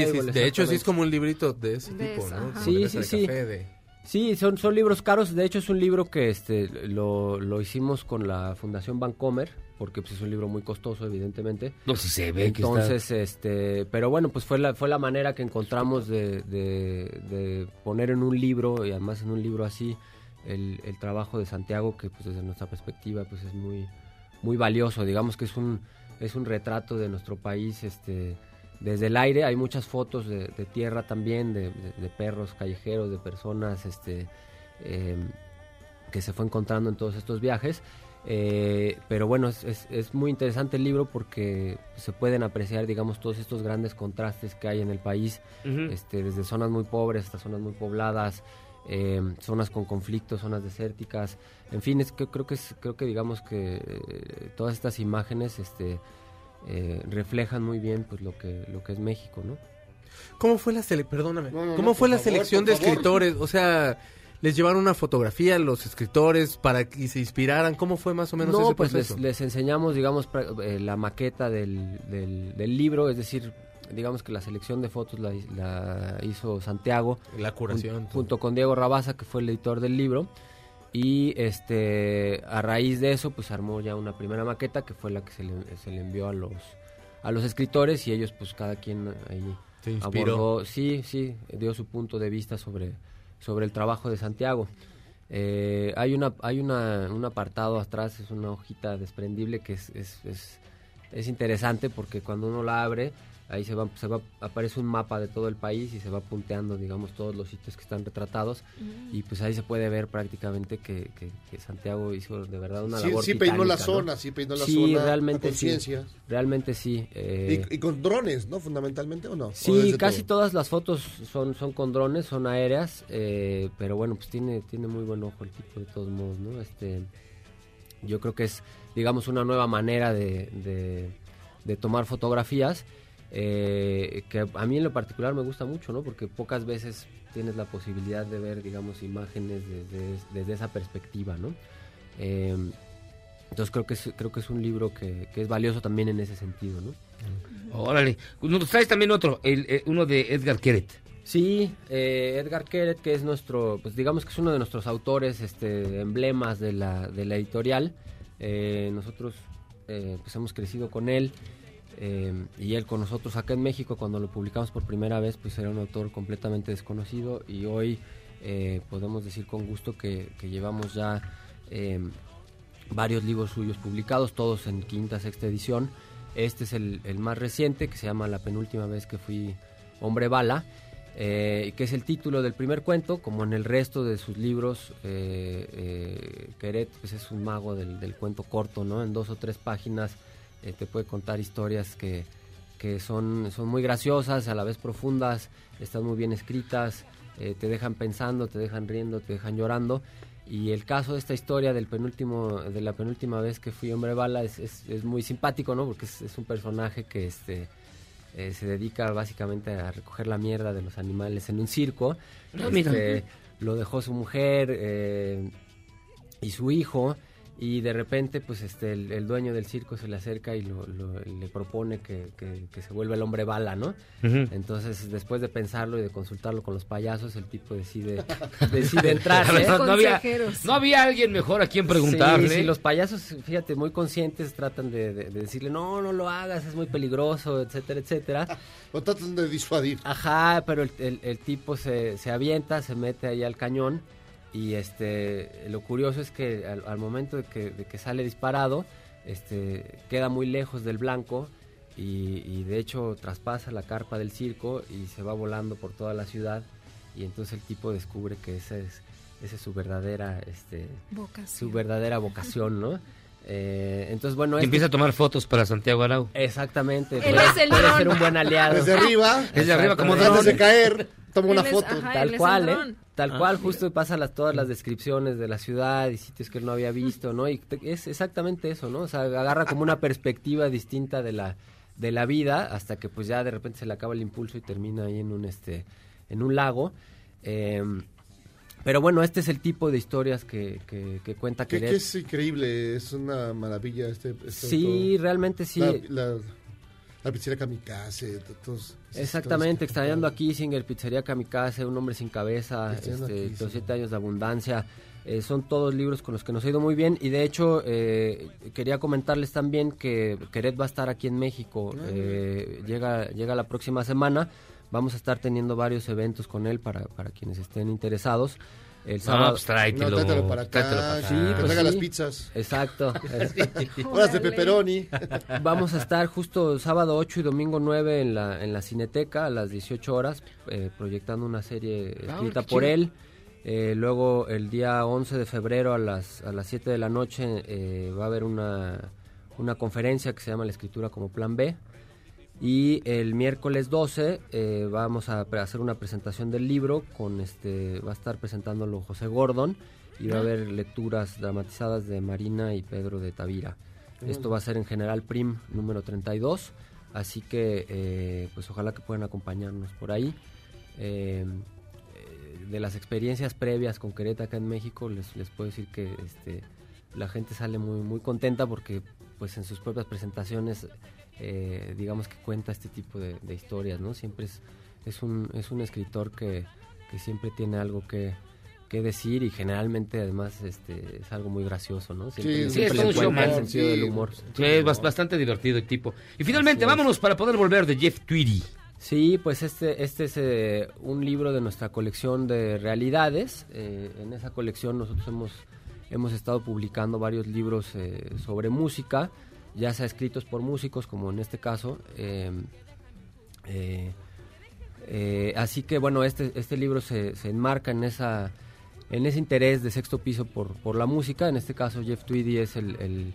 Sí, sí, de hecho sí es como un librito de ese De tipo, eso, ¿no? Como Sí, de sí, sí. café de- Sí, son, son libros caros. De hecho, es un libro que este lo, lo hicimos con la Fundación Vancomer, porque pues, es un libro muy costoso, evidentemente. No, si se ve que está- Entonces, este, pero bueno, pues fue la, fue la manera que encontramos de, de- de poner en un libro, y además en un libro así, el, el trabajo de Santiago, que pues desde nuestra perspectiva pues es muy, muy valioso. Digamos que es un, es un retrato de nuestro país, este desde el aire hay muchas fotos de, de tierra también, de, de- de perros callejeros, de personas este, eh, que se fue encontrando en todos estos viajes. Eh, pero bueno, es, es- es muy interesante el libro porque se pueden apreciar, digamos, todos estos grandes contrastes que hay en el país, este, desde zonas muy pobres hasta zonas muy pobladas, eh, zonas con conflictos, zonas desérticas, en fin, es que creo que es, creo que digamos que eh, todas estas imágenes, este, eh, reflejan muy bien, pues lo que lo que es México, ¿no? ¿Cómo fue la sele perdóname? No, no, ¿Cómo no, fue la favor, selección de favor. escritores? O sea, les llevaron una fotografía a los escritores para que se inspiraran. ¿Cómo fue más o menos no, ese pues les, proceso? les enseñamos, digamos, eh, la maqueta del, del, del libro, es decir, digamos que la selección de fotos la, hi- la hizo Santiago. La curación, jun- junto con Diego Rabasa, que fue el editor del libro. Y este a raíz de eso, pues armó ya una primera maqueta que fue la que se le, se le envió a los a los escritores y ellos pues cada quien ahí Se inspiró. abordó, sí, sí, dio su punto de vista sobre, sobre el trabajo de Santiago. Eh, hay una hay una, un apartado atrás, es una hojita desprendible que es, es, es, es interesante porque cuando uno la abre, ahí se va, se va, aparece un mapa de todo el país y se va punteando, digamos, todos los sitios que están retratados y pues ahí se puede ver prácticamente que, que- que Santiago hizo de verdad una Sí, labor sí peinó la ¿no? zona, sí peinó la Sí, zona a realmente sí, conciencia. realmente sí. eh, Y, y con drones, ¿no? Fundamentalmente, ¿o no? ¿O Sí, desde casi todo? todas las fotos son, son con drones, son aéreas, eh, pero bueno, pues tiene, tiene muy buen ojo el tipo de todos modos, ¿no? Este, yo creo que es, digamos, una nueva manera de, de- de tomar fotografías, eh, que a mí en lo particular me gusta mucho, ¿no? Porque pocas veces tienes la posibilidad de ver, digamos, imágenes desde, desde esa perspectiva, ¿no? Eh, entonces creo que es, creo que es un libro que, que es valioso también en ese sentido, ¿no? Órale. Nos traes también otro, el, eh, uno de Edgar Queret. Sí, eh, Edgar Queret, que es nuestro, pues digamos que es uno de nuestros autores, este, emblemas de la, de la editorial. Eh, nosotros eh, pues hemos crecido con él eh, y él con nosotros acá en México cuando lo publicamos por primera vez, pues era un autor completamente desconocido y hoy eh, podemos decir con gusto que, que llevamos ya eh, varios libros suyos publicados, todos en quinta, sexta edición. Este es el, el más reciente, que se llama La penúltima vez que fui hombre bala, eh, que es el título del primer cuento, como en el resto de sus libros, eh, eh, Queret pues es un mago del, del cuento corto, ¿no? En dos o tres páginas eh, te puede contar historias que, que son, son muy graciosas, a la vez profundas, están muy bien escritas, eh, te dejan pensando, te dejan riendo, te dejan llorando. Y el caso de esta historia del penúltimo, de la penúltima vez que fui hombre bala es, es, es muy simpático, ¿no? Porque es, es un personaje que este eh, se dedica básicamente a recoger la mierda de los animales en un circo. Ah, mira. Este, lo dejó su mujer eh, y su hijo y de repente pues este el, el dueño del circo se le acerca y lo- lo- le propone que, que- que se vuelva el hombre bala, ¿no? Entonces después de pensarlo y de consultarlo con los payasos, el tipo decide, decide entrar. ¿eh? no, había, no había alguien mejor a quien preguntarle. Sí, sí, los payasos, fíjate, muy conscientes tratan de, de- de decirle, no, no lo hagas, es muy peligroso, etcétera, etcétera. O tratan de disuadir. Ajá, pero el, el- el tipo se, se avienta, se mete ahí al cañón y este lo curioso es que al, al momento de que, de que sale disparado, este queda muy lejos del blanco y, y de hecho traspasa la carpa del circo y se va volando por toda la ciudad y entonces el tipo descubre que esa es, esa es su verdadera este Vocación. su verdadera vocación, ¿no? Eh, entonces bueno Y este- empieza a tomar fotos para Santiago Arau. Exactamente. Él puede, es el puede ser un buen aliado. Desde arriba. Desde arriba, como. Antes de caer, toma una es- foto. ajá, Tal cual, ¿eh? Tal Ah, cual, mira. justo pasa las, todas las descripciones de la ciudad y sitios que él no había visto, ¿no? Y te- es exactamente eso, ¿no? O sea, agarra como una perspectiva distinta de la, de la vida hasta que pues ya de repente se le acaba el impulso y termina ahí en un, este, en un lago. Em, pero bueno, este es el tipo de historias que, que, que cuenta Que, que es increíble, es una maravilla este. este Sí, realmente sí. La, la, la pizzería Kamikaze, to- todos. Exactamente, extrañando a Kissinger, Pizzería Kamikaze, Un hombre sin cabeza, este. Los siete años de abundancia. eh, son todos libros con los que nos ha ido muy bien y de hecho eh, quería comentarles también que Queret va a estar aquí en México. eh, llega, llega la próxima semana. Vamos a estar teniendo varios eventos con él para, para quienes estén interesados. El No, sábado... pues tráetelo. No, tráetelo para acá. tráetelo para acá. Sí, Que pues traiga sí. las pizzas. Exacto. Horas de pepperoni. Vamos a estar justo sábado 8 y domingo 9 en la, en la Cineteca a las 18 horas, eh, proyectando una serie Ah, escrita por chido. él. Eh, luego el día 11 de febrero a las, a las 7 de la noche eh, va a haber una, una conferencia que se llama La Escritura como Plan B. Y el miércoles 12 eh, vamos a hacer una presentación del libro con este va a estar presentándolo José Gordon y va a haber lecturas dramatizadas de Marina y Pedro de Tavira. Esto va a ser en General Prim número 32, así que eh, pues ojalá que puedan acompañarnos por ahí. Eh, eh, de las experiencias previas con Querétaro acá en México les, les puedo decir que este, la gente sale muy muy contenta porque pues en sus propias presentaciones eh, digamos que cuenta este tipo de, de historias, ¿no? Siempre es, es, un, es un escritor que, que siempre tiene algo que, que decir y generalmente además este, es algo muy gracioso, ¿no? Siempre, Sí, Sí, siempre es le un encuentra el showman. sentido del Sí. humor. Sí, es bas- bastante divertido el tipo. Y finalmente, Así es. vámonos para poder volver de Jeff Tweedy. Sí, pues este, este es eh, un libro de nuestra colección de realidades. Eh, en esa colección nosotros hemos, hemos estado publicando varios libros eh, sobre música, ya sea escritos por músicos, como en este caso. eh, eh, eh, así que bueno, este, este libro se, se enmarca en esa en ese interés de sexto piso por, por la música. En este caso Jeff Tweedy es el, el-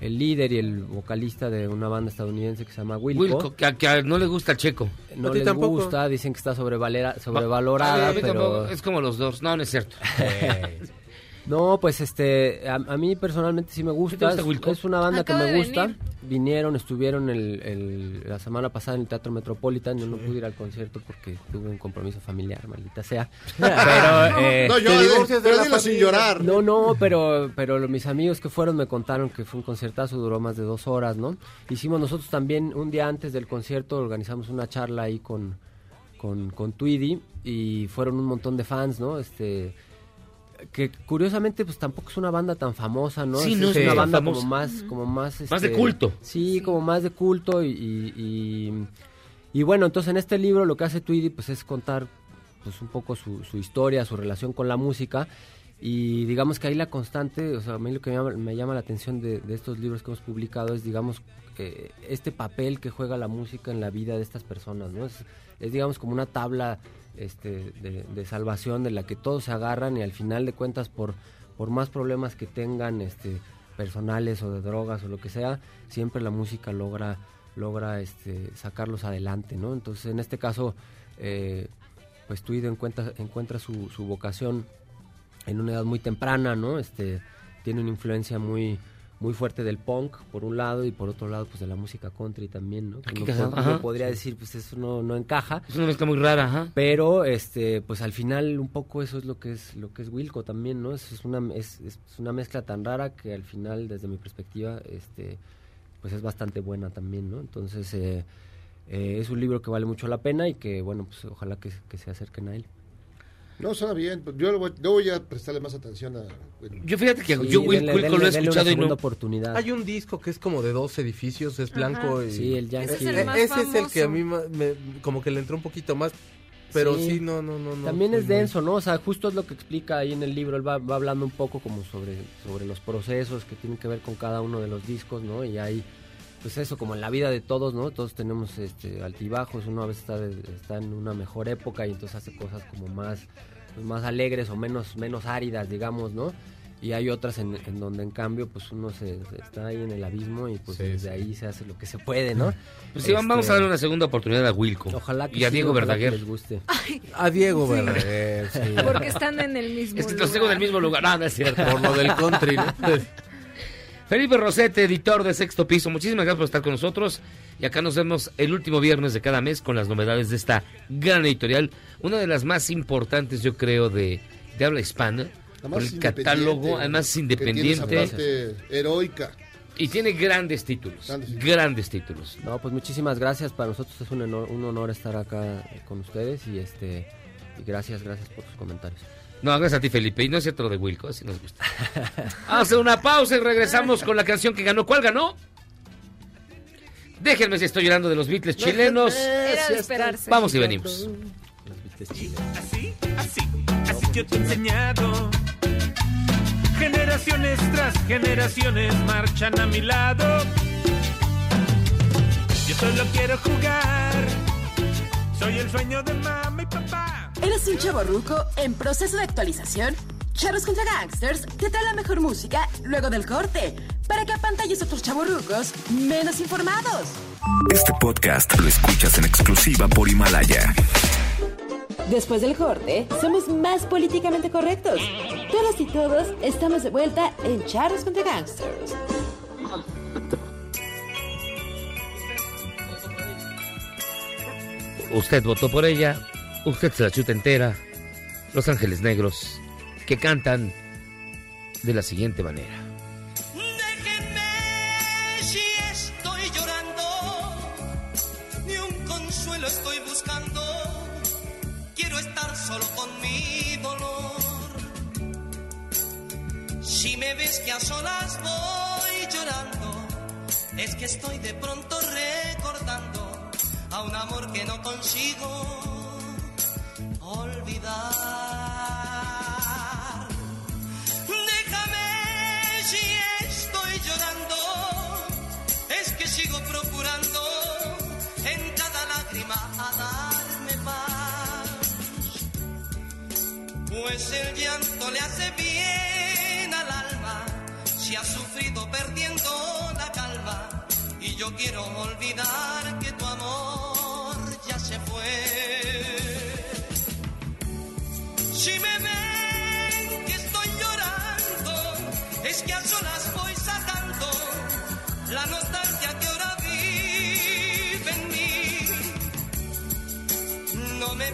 el líder y el vocalista de una banda estadounidense que se llama Wilco. Wilco, que, a- que no le gusta el checo. No ¿A ti les tampoco? gusta, dicen que está sobrevalera- sobrevalorada, pero... Es como los dos. No, no es cierto. No, pues este, a, a mí personalmente sí me gusta. te gusta es, una banda Acaba que me gusta. venir. Vinieron, estuvieron el, el- la semana pasada en el Teatro Metropolitan. Yo no pude ir al concierto porque tuve un compromiso familiar, maldita sea. Pero, eh, No Te de pero la dilo sin llorar. no, no, pero, pero mis amigos que fueron me contaron que fue un conciertazo, duró más de dos horas, ¿no? Hicimos nosotros también, un día antes del concierto, organizamos una charla ahí con, con, con Tweedy y fueron un montón de fans, ¿no? Este que curiosamente pues tampoco es una banda tan famosa, ¿no? Sí, es, no es es una tan banda famosa. como más, como más, Más de este, culto. Sí, como más de culto y, y, y- y bueno, entonces en este libro lo que hace Tweedy pues es contar pues un poco su, su historia, su relación con la música y digamos que ahí la constante, o sea, a mí lo que me llama, la atención de, estos libros que hemos publicado es digamos eh, este papel que juega la música en la vida de estas personas, ¿no? Es, es digamos como una tabla este, de, salvación de la que todos se agarran y al final de cuentas por, por más problemas que tengan este, personales o de drogas o lo que sea, siempre la música logra logra este, sacarlos adelante, ¿no? Entonces en este caso eh, pues Tweed encuentra, encuentra su vocación en una edad muy temprana, ¿no? Este, tiene una influencia muy, muy fuerte del punk por un lado y por otro lado pues de la música country también, ¿no? Que Aquí uno, po- podría Sí. decir pues eso no, no encaja. Es una mezcla muy rara, ajá. Pero este pues al final un poco eso es lo que es lo que es Wilco también, ¿no? Es, es una es, es una mezcla tan rara que al final desde mi perspectiva este pues es bastante buena también, ¿no? Entonces eh, eh, es un libro que vale mucho la pena y que bueno pues ojalá que, que se acerquen a él. No, suena bien. pues Yo, lo voy, yo voy a prestarle más atención a... Yo fíjate que Sí, yo Will Wilco lo he escuchado y no... oportunidad. Hay un disco que es como de dos edificios, es blanco Ajá. y... Sí, el Yankee. Ese es el E- más ese es el que a mí ma- me- como que le entró un poquito más, pero sí, Sí. no, no, no, no. También es muy- denso, ¿no? O sea, justo es lo que explica ahí en el libro. Él va, va hablando un poco como sobre, sobre los procesos que tienen que ver con cada uno de los discos, ¿no? Y hay, pues eso, como en la vida de todos, ¿no? Todos tenemos este, altibajos. Uno a veces está, de- está en una mejor época y entonces hace cosas como más, pues, más alegres o menos, menos áridas, digamos, ¿no? Y hay otras en, en donde en cambio pues uno se, se está ahí en el abismo y pues desde ahí se hace lo que se puede, ¿no? Pues sí, vamos Este, a darle una segunda oportunidad a Wilco. Ojalá que y a sí, Diego que Verdaguer. les guste. A Diego Sí. Verdaguer, sí. Porque están en el mismo Es que los lugar. tengo del mismo lugar. No, no es cierto. Por lo del country, ¿no? Felipe Rosete, editor de Sexto Piso, muchísimas gracias por estar con nosotros. Y acá nos vemos el último viernes de cada mes con las novedades de esta gran editorial. Una de las más importantes, yo creo, de, de habla hispana. Por el catálogo, además es Que tiene esa independiente. heroica. Y tiene grandes títulos. Grandes Grandes títulos. No, pues muchísimas gracias. Para nosotros es un honor, un honor estar acá con ustedes y este y gracias, gracias por sus comentarios. No, gracias a ti, Felipe. Y no es cierto lo de Wilco, así nos gusta. Vamos a hacer una pausa y regresamos con la canción que ganó. ¿Cuál ganó? Déjenme si estoy llorando de los Beatles chilenos. Era de esperarse. Vamos y venimos. Así, así, así yo te he enseñado. Generaciones tras generaciones marchan a mi lado. Yo solo quiero jugar. Soy el sueño de mamá y papá. ¿Eres un chavo ruco en proceso de actualización? Charros contra Gangsters te trae la mejor música luego del corte para que apantalles a otros chavorrucos menos informados. Este podcast lo escuchas en exclusiva por Himalaya. Después del corte, somos más políticamente correctos. Todas y todos estamos de vuelta en Charros contra Gangsters. Usted votó por ella, usted se la chuta entera. Los Ángeles Negros, que cantan de la siguiente manera. Si estoy llorando, ni un consuelo estoy buscando. Quiero estar solo con mi dolor. Si me ves que a solas voy llorando, es que estoy de pronto recordando a un amor que no consigo Déjame si estoy llorando, es que sigo procurando en cada lágrima a darme paz. Pues el llanto le hace bien al alma, si ha sufrido perdiendo la calma. Y yo quiero olvidar que tu amor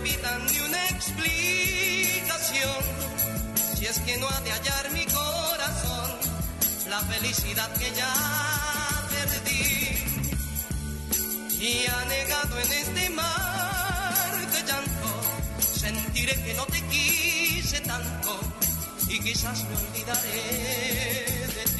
pidan ni una explicación, si es que no ha de hallar mi corazón la felicidad que ya perdí. Y anegado en este mar de llanto, sentiré que no te quise tanto y quizás me olvidaré de ti.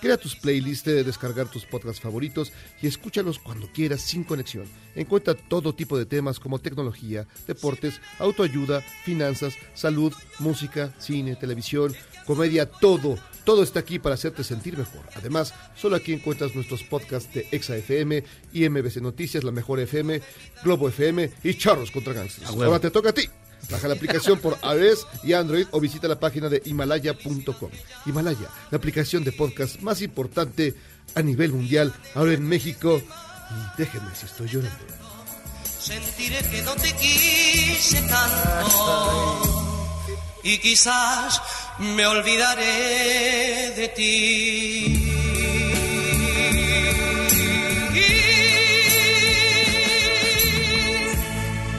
Crea tus playlists de descargar tus podcasts favoritos y escúchalos cuando quieras sin conexión. Encuentra todo tipo de temas como tecnología, deportes, autoayuda, finanzas, salud, música, cine, televisión, comedia, todo. Todo está aquí para hacerte sentir mejor. Además, solo aquí encuentras nuestros podcasts de Exa FM, IMBC Noticias, La Mejor FM, Globo FM y Charros contra Gangsters. Ahora te toca a ti. Baja la aplicación por iOS y Android o visita la página de himalaya.com. Himalaya, la aplicación de podcast más importante a nivel mundial, ahora en México. Déjenme si estoy llorando. sentiré que no te quise tanto y quizás me olvidaré de ti.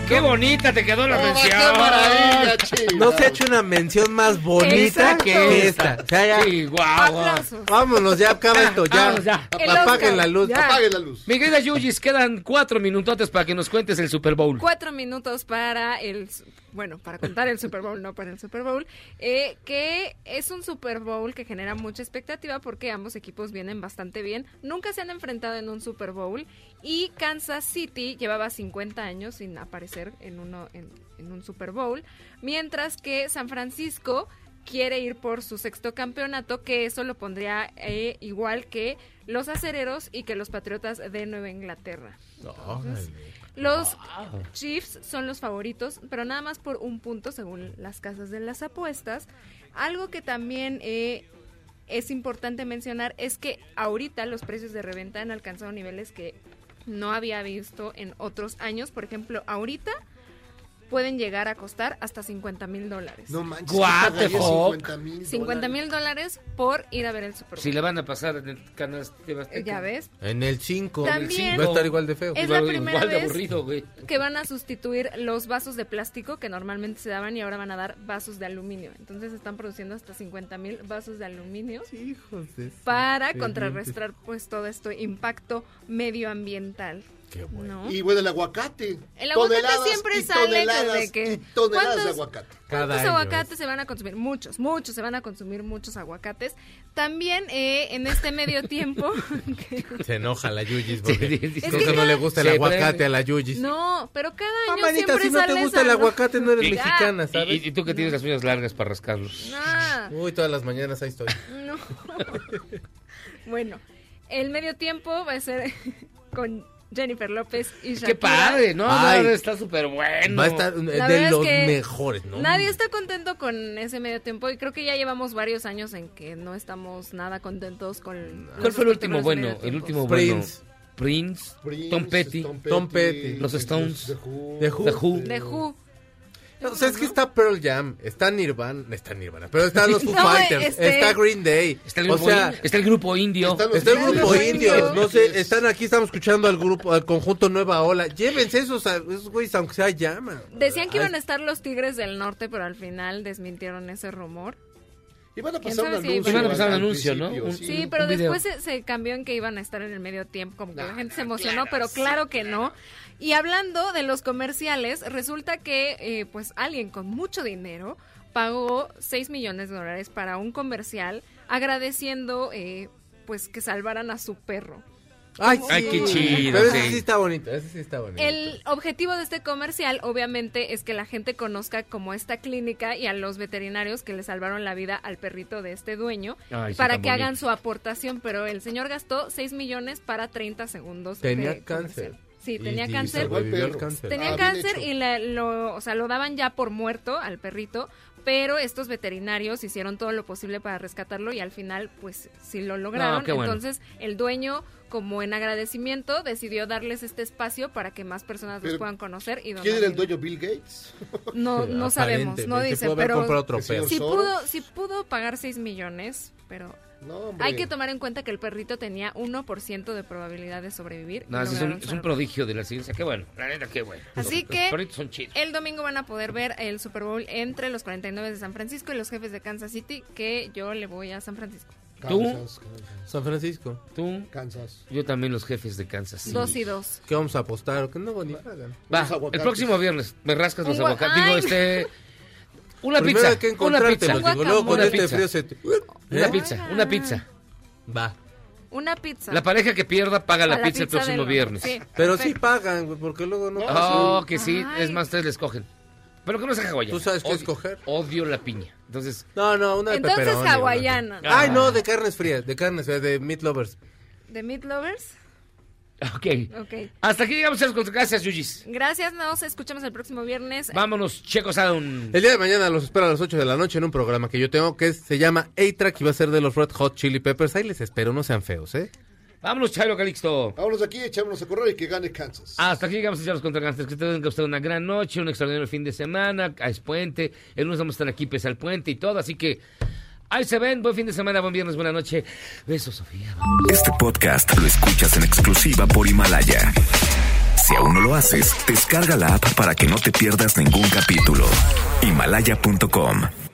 ¡Qué bonita te quedó la mención! No se ha hecho una mención más bonita Exacto. que esta. O sea, ya- Sí, guau. Vámonos, ya acaba esto, ya. Vámonos, ya. Apaguen la luz. ya. Apague la luz. Mi querida Yuyis, quedan cuatro minutotes para que nos cuentes el Super Bowl. Cuatro minutos para el, bueno, para contar el Super Bowl, no para el Super Bowl, eh, que es un Super Bowl que genera mucha expectativa porque ambos equipos vienen bastante bien. Nunca se han enfrentado en un Super Bowl y Kansas City llevaba 50 años sin aparecer en uno en, en un Super Bowl, mientras que San Francisco quiere ir por su sexto campeonato, que eso lo pondría eh, igual que los acereros y que los patriotas de Nueva Inglaterra. Entonces, los Chiefs son los favoritos, pero nada más por un punto según las casas de las apuestas. Algo que también eh, es importante mencionar es que ahorita los precios de reventa han alcanzado niveles que no había visto en otros años. Por ejemplo, ahorita pueden llegar a costar hasta 50 mil dólares. No manches. What ¿qué the pagaría fuck? 50 mil 50 mil dólares por ir a ver el Super Bowl. Si le van a pasar en el canal de ya ves. En el 5. También- Va a estar igual de feo. Es la Igual- primera igual de vez aburrido, güey. que van a sustituir los vasos de plástico que normalmente se daban y ahora van a dar vasos de aluminio. Entonces están produciendo hasta 50 mil vasos de aluminio Hijos de para contrarrestar pues todo esto impacto medioambiental. Qué bueno. ¿no? Y bueno, el aguacate. El aguacate Toneladas siempre y sale toneladas de que y toneladas de ¿cuántos- aguacate. Cada ¿Cuántos año aguacates se van a consumir? Muchos, muchos, se van a consumir muchos aguacates. También eh, en este medio tiempo, Se enoja la Yuyis porque Sí, sí, sí. creo que no le gusta el Sí, aguacate a la Yuyis. no, pero cada año manita, siempre si no te gusta el aguacate, no eres mexicana, ¿sabes? Y, y tú que tienes las uñas largas para rascarlos. Uy, todas las mañanas ahí estoy. no. bueno, el medio tiempo va a ser con Jennifer López y Shakira. ¡Qué padre! No, Ay. no, está súper bueno. Va a estar eh, La de es los que mejores, ¿no? Nadie está contento con ese medio tiempo y creo que ya llevamos varios años en que no estamos nada contentos con... ¿Cuál fue el último bueno? El último Prince. bueno. Prince. Prince, Tom Petty. Tom Petty. Los Stones. The Who. The Who. The Who. De Who. No, o sea, es que está Pearl Jam, está Nirvana, está Nirvana, pero están los Foo No, Fighters, este- está Green Day, Está el o grupo, sea, in- está el grupo indio. Los está el grupo indio, no sé, están aquí, estamos escuchando al grupo, al conjunto Nueva Ola, llévense esos, esos güeyes, aunque sea llama. Decían que Ay, iban a estar los Tigres del Norte, pero al final desmintieron ese rumor. Y van a ¿Quién pasar un sabe si anuncio. Iban a pasar un anuncio, ¿no? Un- sí. Sí, un- pero un después se, se cambió en que iban a estar en el medio tiempo, como que la gente se emocionó, pero claro que no. Y hablando de los comerciales, resulta que eh, pues alguien con mucho dinero pagó 6 millones de dólares para un comercial agradeciendo eh, pues que salvaran a su perro. Ay, qué chido, Pero ese sí. está bonito, ese sí está bonito. El objetivo de este comercial, obviamente, es que la gente conozca como esta clínica y a los veterinarios que le salvaron la vida al perrito de este dueño Ay, para que hagan su aportación. Pero el señor gastó 6 millones para 30 segundos. Tenía de cáncer. comercial. Sí, tenía y cáncer. Tenía Ah, cáncer y la- lo, o sea, lo daban ya por muerto al perrito, pero estos veterinarios hicieron todo lo posible para rescatarlo y al final, pues, sí lo lograron. bueno. Entonces, el dueño, como en agradecimiento, decidió darles este espacio para que más personas los puedan conocer y ¿Quién era el dueño Bill Gates? No, no sabemos, no dice, pero Soros. pudo, sí pudo pagar 6 millones, pero No, hay que tomar en cuenta que el perrito tenía 1% de probabilidad de sobrevivir. No, sí, es, un, es un prodigio de la ciencia. Qué bueno, la neta, qué bueno. Así Los- que- Los perritos son chidos. El domingo van a poder ver el Super Bowl entre los 49 de San Francisco y los jefes de Kansas City, que yo le voy a San Francisco. ¿Tú? Kansas, Kansas, San Francisco. Tú, Kansas. yo también los jefes de Kansas. City. Dos y dos. ¿Qué vamos a apostar? Que no, ni. Va, el próximo viernes me rascas los aguacates. Digo, este... Una Primero pizza, hay que una pizza. digo, luego con Una este pizza. frío se te... Una pizza, una pizza. Va. Una pizza. La pareja que pierda paga la, pizza el próximo del- viernes. sí. Pero sí pagan, porque luego no. Oh, que sí, es más, ustedes les cogen. Pero que no sea hawaiana. ¿Tú sabes qué Odio- escoger? Odio la piña. Entonces, No, no, una de Entonces hawaiana. una- Ay, no, de carnes frías, de carnes frías, de meat lovers. ¿De Meat Lovers? Ok. Ok. Hasta aquí llegamos, Charles. Gracias, Yuyis. Gracias, nos escuchamos el próximo viernes. Vámonos, Checo Sound. El día de mañana los espero a las 8 de la noche en un programa que yo tengo que es- se llama A-Track y va a ser de los Red Hot Chili Peppers. Ahí les espero, no sean feos, ¿eh? Vámonos, Chairo Calixto. Vámonos de aquí, echémonos a correr y que gane Kansas. Hasta aquí llegamos, Charles contra Gangsters. Que tengan usted una gran noche, un extraordinario fin de semana. Es puente. El lunes vamos a estar aquí, pese al puente y todo. Así que ahí se ven. Buen fin de semana, buen viernes, buena noche. Besos, Sofía. Este podcast lo escuchas en exclusiva por Himalaya. Si aún no lo haces, descarga la app para que no te pierdas ningún capítulo. Himalaya.com